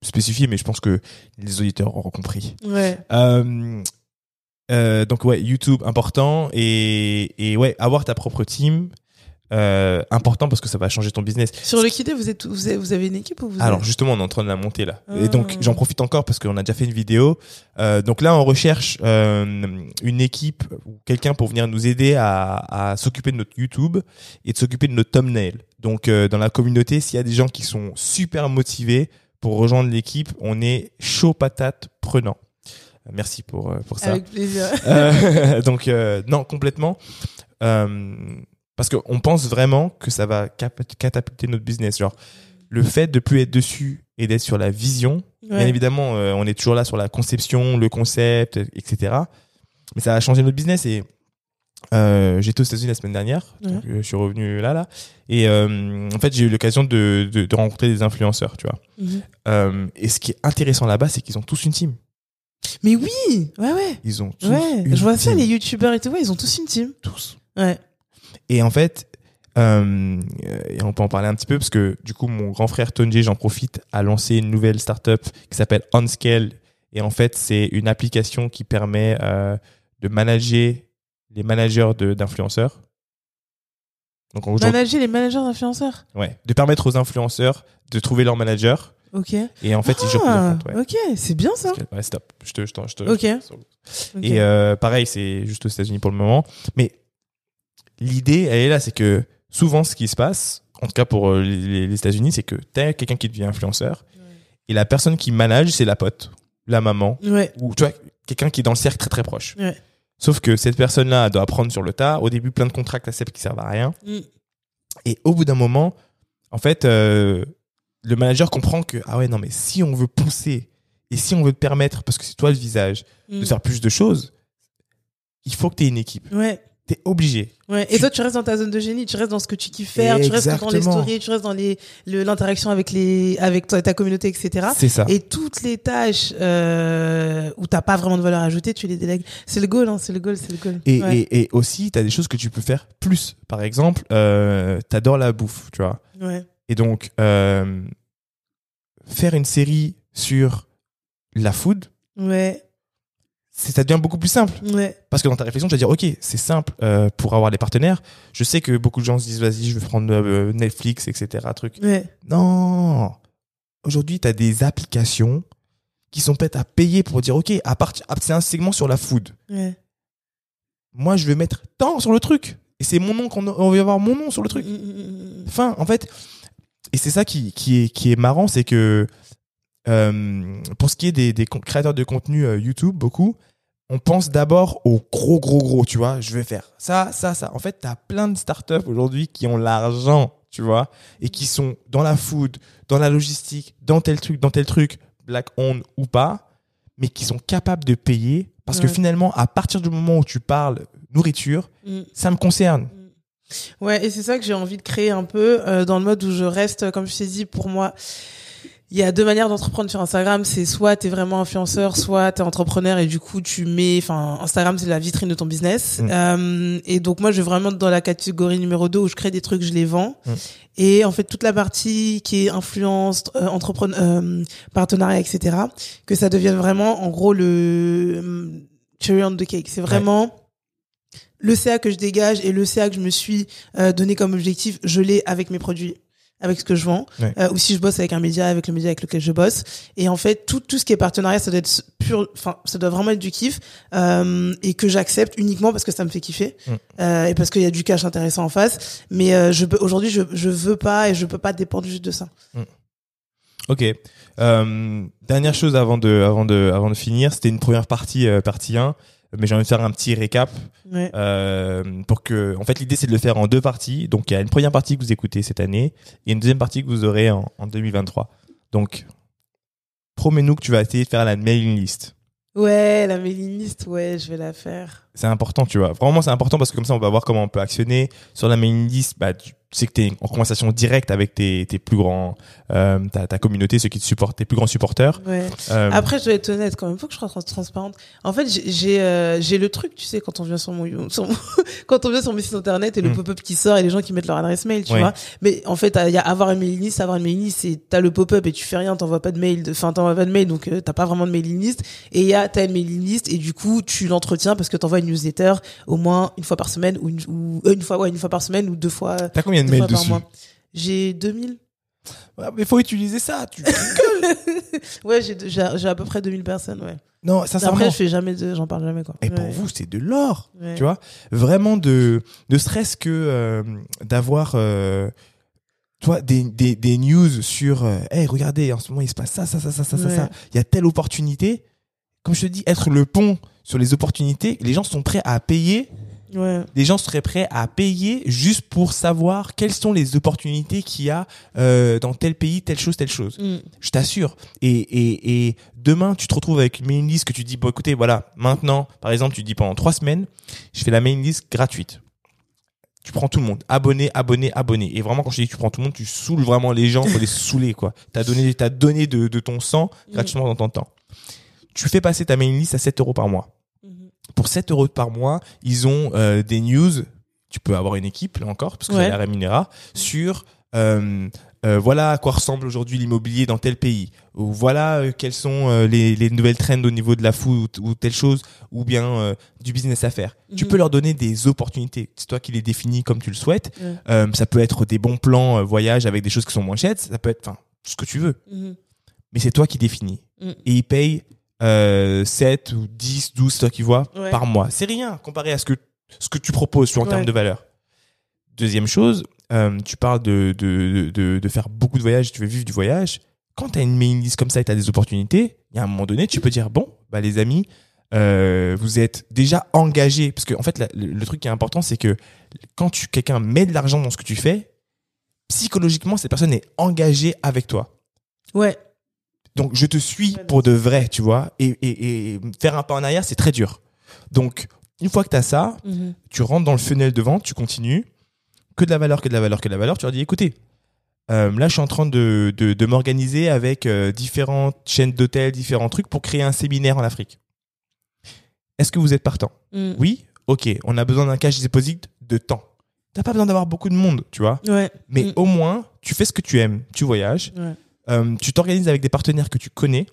spécifié, mais je pense que les auditeurs auront compris. Ouais. Euh, euh, donc ouais, YouTube important et, et ouais, avoir ta propre team euh, important parce que ça va changer ton business. Sur le Kidé, vous êtes vous avez, vous avez une équipe ou vous Alors justement, on est en train de la monter là. Ah. Et donc j'en profite encore parce qu'on a déjà fait une vidéo. Euh, donc là, on recherche euh, une équipe ou quelqu'un pour venir nous aider à, à s'occuper de notre YouTube et de s'occuper de notre thumbnail. Donc dans la communauté, s'il y a des gens qui sont super motivés pour rejoindre l'équipe, on est chaud patate prenant. Merci pour euh, pour ça. avec plaisir. Euh, donc euh, non, complètement. Parce qu'on pense vraiment que ça va catapulter notre business. Genre, le fait de plus être dessus et d'être sur la vision, bien Ouais. évidemment, euh, on est toujours là sur la conception, le concept, etc. Mais ça va changer notre business. Et euh, j'étais aux États-Unis la semaine dernière, donc, euh, je suis revenu là, là. Et euh, en fait, j'ai eu l'occasion de, de, de rencontrer des influenceurs, tu vois. Mhm. Euh, et ce qui est intéressant là-bas, c'est qu'ils ont tous une team. Mais oui, ouais ouais. Ils ont tous Ouais, une je vois ça les youtubeurs et tout, ouais, ils ont tous une team. tous. Ouais. Et en fait, et on peut en parler un petit peu parce que du coup, mon grand frère Tonji, j'en profite, a lancé une nouvelle startup qui s'appelle OnScale. Et en fait, c'est une application qui permet de manager les managers d'influenceurs. Donc, en gros, Manager les managers d'influenceurs. ouais, de permettre aux influenceurs de trouver leur manager. Ok. Et en fait, ils gèrent Ah, plusieurs comptes. Ouais. ok, c'est bien ça. Ouais, stop. Je te, je t'en- je te- Ok. Et euh, pareil, c'est juste aux États-Unis pour le moment. Mais l'idée, elle est là, c'est que souvent, ce qui se passe, en tout cas pour euh, les, les États-Unis, c'est que t'as quelqu'un qui devient influenceur et la personne qui manage, c'est la pote, la maman, Ouais. ou tu vois, quelqu'un qui est dans le cercle très très proche. Ouais. Sauf que cette personne-là doit apprendre sur le tas. Au début, plein de contrats acceptent qui servent à rien. Mm. Et au bout d'un moment, en fait, euh, le manager comprend que ah ouais non mais si on veut pousser et si on veut te permettre parce que c'est toi le visage de Mm. faire plus de choses, il faut que tu aies une équipe. Ouais. T'es obligé. Ouais. Et Tu- toi, tu restes dans ta zone de génie, tu restes dans ce que tu kiffes faire, tu restes dans les stories, tu restes dans les le- l'interaction avec les avec ta communauté, etc. C'est ça. Et toutes les tâches euh, où t'as pas vraiment de valeur ajoutée, tu les délègues. C'est le goal, hein, c'est le goal, c'est le goal. Et, ouais. et, et aussi, tu as des choses que tu peux faire plus. Par exemple, euh, t'adores la bouffe, tu vois. ouais. Et donc, euh, faire une série sur la food, Ouais, ça devient beaucoup plus simple. ouais. Parce que dans ta réflexion, tu vas dire, OK, c'est simple euh, pour avoir les partenaires. Je sais que beaucoup de gens se disent, vas-y, je vais prendre euh, Netflix, etc. Truc. Ouais, Non. Aujourd'hui, tu as des applications qui sont prêtes à payer pour dire, OK, à partir, ah, c'est un segment sur la food. ouais. Moi, je vais mettre tant sur le truc. Et c'est mon nom qu'on on va avoir mon nom sur le truc. Mm, mm, mm, mm. Enfin, en fait, et c'est ça qui, qui, est, qui est marrant, c'est que euh, pour ce qui est des, créateurs de contenu euh, YouTube, beaucoup, on pense d'abord au gros, gros, gros, tu vois. Je vais faire ça, ça, ça. En fait, tu as plein de startups aujourd'hui qui ont l'argent, tu vois, et qui sont dans la food, dans la logistique, dans tel truc, dans tel truc, black owned ou pas, mais qui sont capables de payer parce que finalement, à partir du moment où tu parles nourriture, Mm. ça me concerne. Ouais, et c'est ça que j'ai envie de créer un peu euh, dans le mode où je reste, comme je t'ai dit, pour moi, il y a deux manières d'entreprendre sur Instagram. C'est soit t'es vraiment influenceur, soit t'es entrepreneur et du coup tu mets, enfin Instagram c'est la vitrine de ton business. Mm. Euh, et donc moi je vais vraiment dans la catégorie numéro 2 où je crée des trucs, je les vends. Mm. Et en fait toute la partie qui est influence, euh, entrepreneur, euh, partenariat, etc. Que ça devienne vraiment en gros le euh, cherry on the cake. C'est vraiment le CA que je dégage et le CA que je me suis euh, donné comme objectif, je l'ai avec mes produits, avec ce que je vends. Ouais. Euh, ou si je bosse avec un média, avec le média avec lequel je bosse. Et en fait, tout tout ce qui est partenariat, ça doit être pur, enfin, ça doit vraiment être du kiff euh, et que j'accepte uniquement parce que ça me fait kiffer euh, et parce qu'il y a du cash intéressant en face. Mais je aujourd'hui, je je veux pas et je peux pas dépendre juste de ça. Ok. Dernière chose avant de, avant de, avant de finir, c'était une première partie, partie 1, mais j'ai envie de faire un petit récap Ouais. euh, pour que, en fait, l'idée c'est de le faire en deux parties. Donc, il y a une première partie que vous écoutez cette année et une deuxième partie que vous aurez en, en 2023. Donc, promets-nous que tu vas essayer de faire la mailing list. Ouais, la mailing list, ouais, je vais la faire. C'est important, tu vois. Vraiment, c'est important parce que comme ça, on va voir comment on peut actionner. Sur la mailing list, bah, tu sais que tu es en conversation directe avec tes, tes plus grands, euh, ta, ta communauté, ceux qui te supportent, tes plus grands supporters. Ouais. Euh, Après, je dois être honnête quand même. Faut que je sois trans- transparente. En fait, j'ai j'ai euh, j'ai le truc, tu sais, quand on vient sur mon, sur mon- quand on vient sur mon site internet et le Mm. pop-up qui sort et les gens qui mettent leur adresse mail, tu Ouais. vois. Mais en fait, il y a avoir une mailing list, avoir une mailing list, c'est t'as le pop-up et tu fais rien, t'envoies pas de mail, enfin t'envoies pas de mail, donc euh, t'as pas vraiment de mailing list. Et il y a t'as une mailing list et du coup tu l'entretiens parce que t'envoies une newsletter au moins une fois par semaine ou une, ou, euh, une fois ouais une fois par semaine ou deux fois. T'as combien de mails par dessus. J'ai 2000. Ouais, mais faut utiliser ça. Tu... Ouais, j'ai à peu près 2000 personnes, ouais. non, sincèrement. Après, je fais jamais de, j'en parle jamais quoi. Et pour vous, c'est de l'or. Ouais. Tu vois Vraiment de, ne serait-ce que euh, d'avoir, euh, toi, des, des, des news sur, euh, hey, regardez, en ce moment, il se passe ça, ça, ça, ça, ça, ça, Ouais. ça. Il y a telle opportunité. Comme je te dis, être le pont sur les opportunités, les gens sont prêts à payer. Ouais. Les gens seraient prêts à payer juste pour savoir quelles sont les opportunités qu'il y a euh, dans tel pays, telle chose, telle chose. Mm. Je t'assure. Et, et, et demain, tu te retrouves avec une mailing list que tu dis, bon, écoutez, voilà, maintenant, par exemple, tu dis pendant trois semaines, je fais la mailing list gratuite. Tu prends tout le monde, abonné, abonné, abonné. Et vraiment, quand je dis tu prends tout le monde, tu saoules vraiment les gens, faut les saouler, quoi. T'as donné, t'as donné de, de ton sang gratuitement dans ton temps. Tu fais passer ta mailing list à 7 euros par mois. Mhm. Pour 7 euros par mois, ils ont euh, des news. Tu peux avoir une équipe, là encore, parce que Ouais. c'est la rémunéra, sur euh, euh, voilà à quoi ressemble aujourd'hui l'immobilier dans tel pays. Ou voilà euh, quelles sont euh, les, les nouvelles trends au niveau de la food ou, ou telle chose, ou bien du business à faire. Tu Mhm. peux leur donner des opportunités. C'est toi qui les définis comme tu le souhaites. Ça peut être des bons plans voyage avec des choses qui sont moins chères. Ça peut être, enfin, ce que tu veux. Mhm. Mais c'est toi qui définis. Mm. Et ils payent euh, 7 ou 10, 12, c'est toi qui vois, Ouais. par mois. C'est rien comparé à ce que, ce que tu proposes sur en Ouais. termes de valeur. Deuxième chose, euh, tu parles de, de, de, de faire beaucoup de voyages, tu veux vivre du voyage. Quand tu as une mailing list comme ça et tu as des opportunités, il y a un moment donné, tu peux dire, bon, bah, les amis, euh, vous êtes déjà engagés. Parce que, en fait, la- le, le truc qui est important, c'est que quand tu, quelqu'un met de l'argent dans ce que tu fais, psychologiquement, cette personne est engagée avec toi. Ouais. Donc, je te suis pour de vrai, tu vois. Et, et, et faire un pas en arrière, c'est très dur. Donc, une fois que tu as ça, Mhm. tu rentres dans le funnel de vente, tu continues. Que de la valeur, que de la valeur, que de la valeur. Tu leur dis, écoutez, euh, là, je suis en train de, de, de m'organiser avec euh, différentes chaînes d'hôtels, différents trucs pour créer un séminaire en Afrique. Est-ce que vous êtes partant Mm. Oui Ok, on a besoin d'un cash deposit de temps. T'as pas besoin d'avoir beaucoup de monde, tu vois. Ouais. Mais Mm. au moins, tu fais ce que tu aimes. Tu voyages, Ouais. Euh, tu t'organises avec des partenaires que tu connais.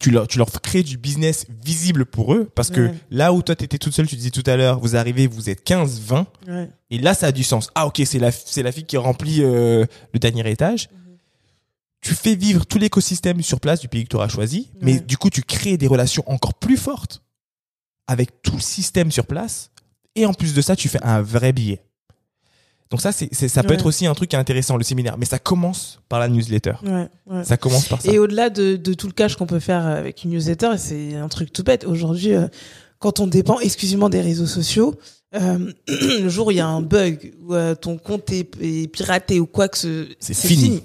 Tu leur, tu leur crées du business visible pour eux parce que Ouais. là où toi t'étais toute seule, tu disais tout à l'heure, vous arrivez, vous êtes 15, 20 Ouais. et là ça a du sens. Ah ok, c'est la, c'est la fille qui remplit euh, le dernier étage. Tu fais vivre tout l'écosystème sur place du pays que tu auras choisi, mais du coup tu crées des relations encore plus fortes avec tout le système sur place et en plus de ça tu fais un vrai billet. Donc ça, c'est, c'est- ça peut Ouais. être aussi un truc qui est intéressant, le séminaire. Mais ça commence par la newsletter. Ouais, ouais. Ça commence par ça. Et au-delà de, de tout le cash qu'on peut faire avec une newsletter, c'est un truc tout bête. Aujourd'hui, euh, quand on dépend exclusivement des réseaux sociaux, euh, le jour où il y a un bug, où euh, ton compte est, est piraté ou quoi que ce... C'est fini.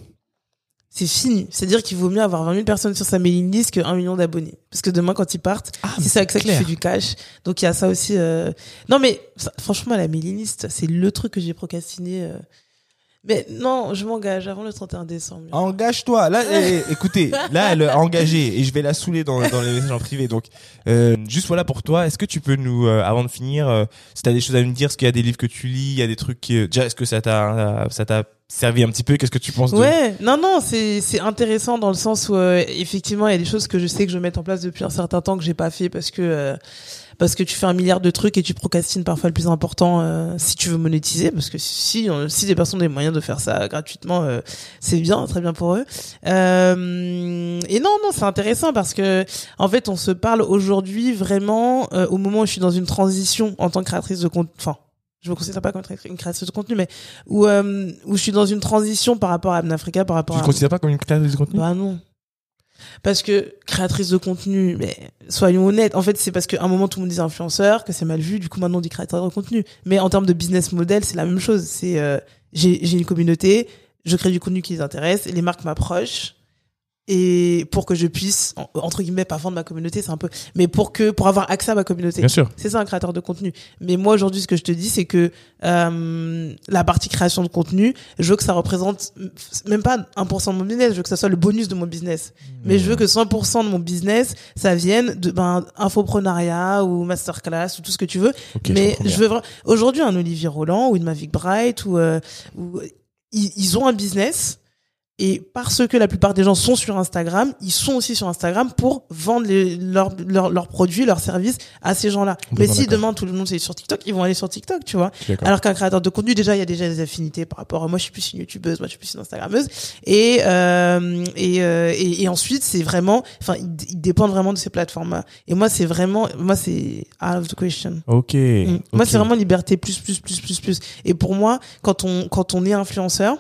C'est fini. C'est-à-dire qu'il vaut mieux avoir 20 000 personnes sur sa mailing list que 1 million d'abonnés. Parce que demain, quand ils partent, Ah, si c'est avec ça que tu clair. fais du cash. Donc il y a ça aussi. euh, Non mais ça- franchement, la mailing list, c'est le truc que j'ai procrastiné. euh. Mais non, je m'engage avant le 31 décembre. Engage-toi. Là, eh, écoutez, là, elle a engagé et je vais la saouler dans, dans les messages en privé. Donc, euh, juste voilà pour toi. Est-ce que tu peux nous, euh, avant de finir, euh, si t'as des choses à nous dire, est-ce qu'il y a des livres que tu lis, il y a des trucs qui, déjà, est-ce que ça t'a, ça t'a servi un petit peu? Qu'est-ce que tu penses de Ouais, non, non, c'est c'est intéressant dans le sens où effectivement il y a des choses que je sais que je vais mettre en place depuis un certain temps que j'ai pas fait parce que parce que tu fais un milliard de trucs et tu procrastines parfois le plus important euh, si tu veux monétiser. Parce que si euh, si des personnes ont les moyens de faire ça gratuitement euh, c'est bien très bien pour eux. Euh, et non non c'est intéressant parce que en fait on se parle aujourd'hui vraiment euh, au moment où je suis dans une transition en tant que créatrice de compte enfin je me considère pas comme une créatrice de contenu mais où euh, où je suis dans une transition par rapport à Abnafrica par rapport Tu te à considères pas comme une créatrice de contenu? Bah non. Parce que créatrice de contenu, mais soyons honnêtes, en fait c'est parce qu'à un moment tout le monde disait influenceur, que c'est mal vu, du coup maintenant on dit créateur de contenu. Mais en termes de business model, c'est la même chose. C'est euh, j'ai une communauté, je crée du contenu qui les intéresse, les marques m'approchent et pour que je puisse en- entre guillemets pas vendre ma communauté, c'est un peu, mais pour que pour avoir accès à ma communauté. Bien sûr. C'est ça un créateur de contenu. Mais moi aujourd'hui, ce que je te dis, c'est que euh, la partie création de contenu, je veux que ça représente même pas 1% de mon business, je veux que ça soit le bonus de mon business. Mais je veux que 100% de mon business, ça vienne de ben infoprenariat ou masterclass ou tout ce que tu veux. Je mais je, bien. veux vraiment aujourd'hui un Olivier Roland ou une Mavic Bright ou, euh, ou ils, ils ont un business. Et parce que la plupart des gens sont sur Instagram, ils sont aussi sur Instagram pour vendre les, leurs produits, leurs services à ces gens-là. Mais si demain tout le monde c'est sur TikTok, ils vont aller sur TikTok, tu vois. Alors qu'un créateur de contenu, déjà, il y a déjà des affinités par rapport à moi, je suis plus une youtubeuse, moi, je suis plus une instagrammeuse. Et, euh, et, euh, et, et ensuite, c'est vraiment, enfin, ils, ils dépendent vraiment de ces plateformes-là. Et moi, c'est vraiment, moi, c'est out of the question. Ok. Moi, c'est vraiment liberté plus, plus, plus, plus, plus. Et pour moi, quand on, quand on est influenceur,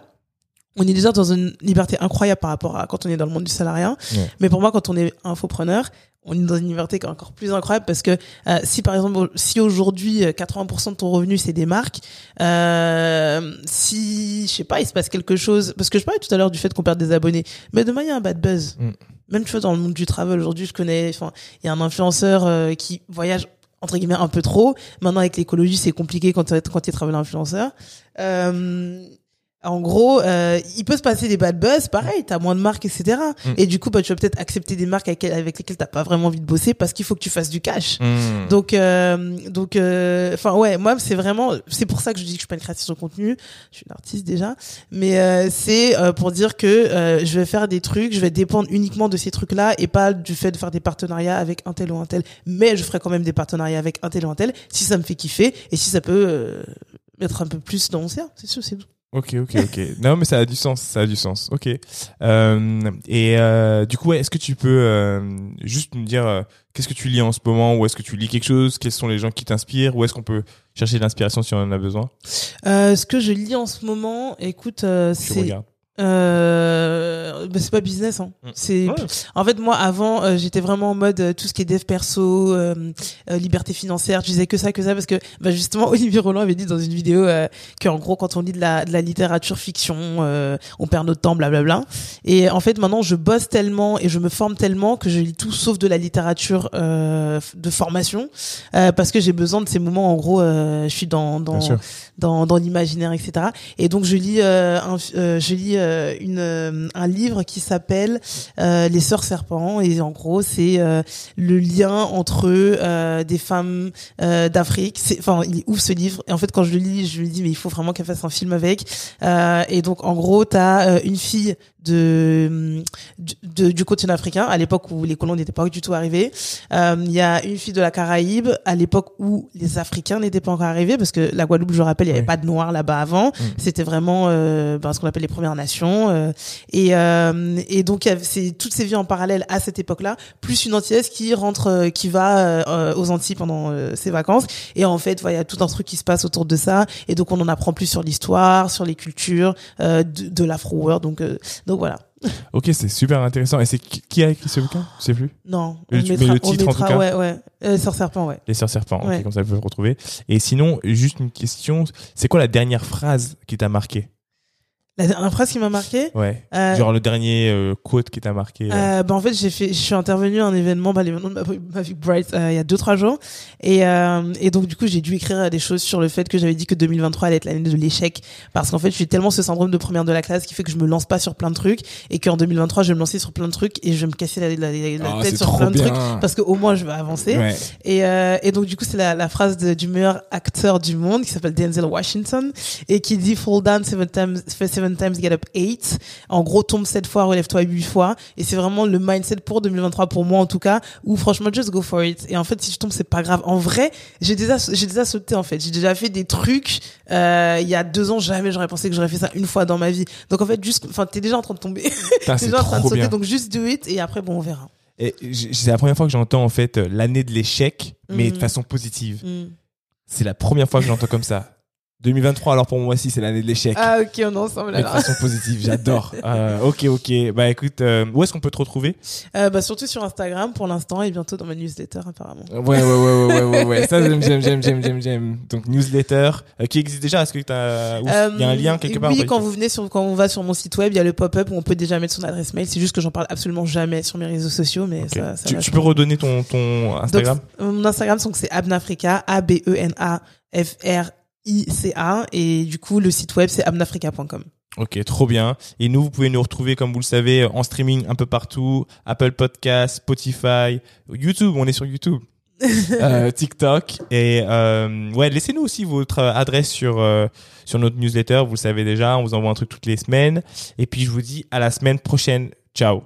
on est déjà dans une liberté incroyable par rapport à quand on est dans le monde du salariat. Ouais. Mais pour moi, quand on est infopreneur, on est dans une liberté qui est encore plus incroyable parce que euh, si par exemple, si aujourd'hui euh, 80% de ton revenu c'est des marques, euh, si je sais pas, il se passe quelque chose, parce que je parlais tout à l'heure du fait qu'on perd des abonnés, mais demain il y a un bad buzz. Mm. Même tu vois dans le monde du travel aujourd'hui, je connais, enfin, il y a un influenceur euh, qui voyage entre guillemets un peu trop. Maintenant avec l'écologie c'est compliqué quand tu quand tu es travel influenceur. Euh, en gros, euh, il peut se passer des bad buzz, pareil, t'as moins de marques, etc. Mm. Et du coup, bah, tu vas peut-être accepter des marques avec, avec lesquelles t'as pas vraiment envie de bosser parce qu'il faut que tu fasses du cash. Mm. Donc, euh, donc, euh, enfin ouais, moi c'est vraiment, c'est pour ça que je dis que je suis pas une créatrice de contenu. Je suis une artiste déjà, mais euh, c'est euh, pour dire que euh, je vais faire des trucs, je vais dépendre uniquement de ces trucs-là et pas du fait de faire des partenariats avec un tel ou un tel. Mais je ferai quand même des partenariats avec un tel ou un tel si ça me fait kiffer et si ça peut euh, mettre un peu plus dans mon cerf. C'est sûr, c'est tout. Ok, ok, ok. non, mais ça a du sens, ça a du sens. Ok. Euh, et euh, du coup, ouais, est-ce que tu peux euh, juste nous dire euh, qu'est-ce que tu lis en ce moment, ou est-ce que tu lis quelque chose, quels sont les gens qui t'inspirent, ou est-ce qu'on peut chercher de l'inspiration si on en a besoin? Euh, ce que je lis en ce moment, écoute, euh, c'est. Euh, bah, c'est pas business hein. Mm. C'est Ouais. en fait moi avant euh, j'étais vraiment en mode euh, tout ce qui est dev perso, euh, liberté financière, je disais que ça que ça parce que bah, justement Olivier Roland avait dit dans une vidéo euh, que en gros quand on lit de la de la littérature fiction, euh, on perd notre temps blablabla. Et en fait maintenant je bosse tellement et je me forme tellement que je lis tout sauf de la littérature euh, de formation euh, parce que j'ai besoin de ces moments en gros euh, je suis dans dans dans, dans l'imaginaire, etc. Et donc je lis un, euh, je lis euh, une euh, un livre qui s'appelle euh, Les Sœurs Serpents et en gros c'est euh, le lien entre euh, des femmes euh, d'Afrique. Enfin il ouf ce livre. Et en fait quand je le lis, je me dis mais il faut vraiment qu'elle fasse un film avec. Euh, et donc en gros t'as euh, une fille de, de- du continent africain à l'époque où les colons n'étaient pas du tout arrivés. Euh, Il y a une fille de la Caraïbe à l'époque où les Africains n'étaient pas encore arrivés parce que la Guadeloupe, je rappelle, il n'y avait Oui. pas de noirs là-bas avant. C'était vraiment euh, ben, ce qu'on appelle les Premières Nations. euh, et, euh, et donc il y avait- c'est toutes ces vies en parallèle à cette époque-là, plus une antillaise qui rentre, qui va euh, aux Antilles pendant ses vacances. Et en fait, voilà, il y a tout un truc qui se passe autour de ça. Et donc on en apprend plus sur l'histoire, sur les cultures euh, de, de l'Afro World. Donc euh, donc voilà. Ok, c'est super intéressant. Et c'est qui a écrit ce bouquin? Je sais plus. Non, Le- mais le on titre, en tout cas. ouais, ouais. Euh, Sœur Serpent, ouais. Les Sœurs Serpents. ok, Ouais. comme ça, vous pouvez le retrouver. Et sinon, juste une question. C'est quoi la dernière phrase qui t'a marqué? La dernière phrase qui m'a marqué. Ouais. Euh, Genre le dernier euh, quote qui t'a marqué. euh. Euh, bah en fait j'ai fait je suis intervenue à un événement bah l'événement de ma, ma vie Bright euh, il y a deux trois jours et euh, et donc du coup j'ai dû écrire des choses sur le fait que j'avais dit que 2023 allait être l'année de l'échec parce qu'en fait j'ai tellement ce syndrome de première de la classe qui fait que je me lance pas sur plein de trucs et qu'en 2023 je vais me lancer sur plein de trucs et je vais me casser la, la, la- la Ah, tête sur plein de trucs parce que au moins je vais avancer Ouais. et, euh, et donc du coup c'est la, la phrase de- du meilleur acteur du monde qui s'appelle Denzel Washington et qui dit fall down seven times, seven times get up eight. En gros tombe sept fois, relève-toi huit fois. Et c'est vraiment le mindset pour 2023 pour moi en tout cas où franchement just go for it. Et en fait si je tombe c'est pas grave. En vrai j'ai déjà j'ai déjà sauté en fait. J'ai déjà fait des trucs euh, il y a deux ans jamais j'aurais pensé que j'aurais fait ça une fois dans ma vie. Donc en fait juste enfin t'es déjà en train de tomber. Putain, t'es c'est déjà en train de trop sauter bien. donc juste do it et après bon on verra. Et c'est la première fois que j'entends en fait euh, l'année de l'échec, mais de Mhm. façon positive. Mm. C'est la première fois que j'entends comme ça. 2023, alors pour moi aussi, c'est l'année de l'échec. Ah ok on est ensemble mais de alors. façon positive, j'adore. Euh, ok, ok. Bah écoute, euh, où est-ce qu'on peut te retrouver? Euh, bah, surtout sur Instagram pour l'instant et bientôt dans ma newsletter apparemment. Ouais, ouais, ouais, ouais, ouais, ouais, ouais. Ça, j'aime, j'aime, j'aime, j'aime, j'aime, j'aime. Donc newsletter euh, qui existe déjà? Est-ce que t'as, il y a un lien quelque part ou Euh, Oui, quand vous venez sur, quand on va sur mon site web, il y a le pop-up où on peut déjà mettre son adresse mail. C'est juste que j'en parle absolument jamais sur mes réseaux sociaux, mais ça, ça tu, peux redonner ton, ton Instagram? Donc, euh, mon Instagram, donc c'est Abnafrica, A B E N A F R I C A et du coup le site web c'est abnafrica.com. Ok, trop bien. Et nous, vous pouvez nous retrouver, comme vous le savez, en streaming un peu partout. Apple Podcast, Spotify, YouTube, on est sur YouTube. euh, TikTok et euh, ouais laissez-nous aussi votre adresse sur euh, sur notre newsletter vous le savez déjà on vous envoie un truc toutes les semaines et puis je vous dis à la semaine prochaine ciao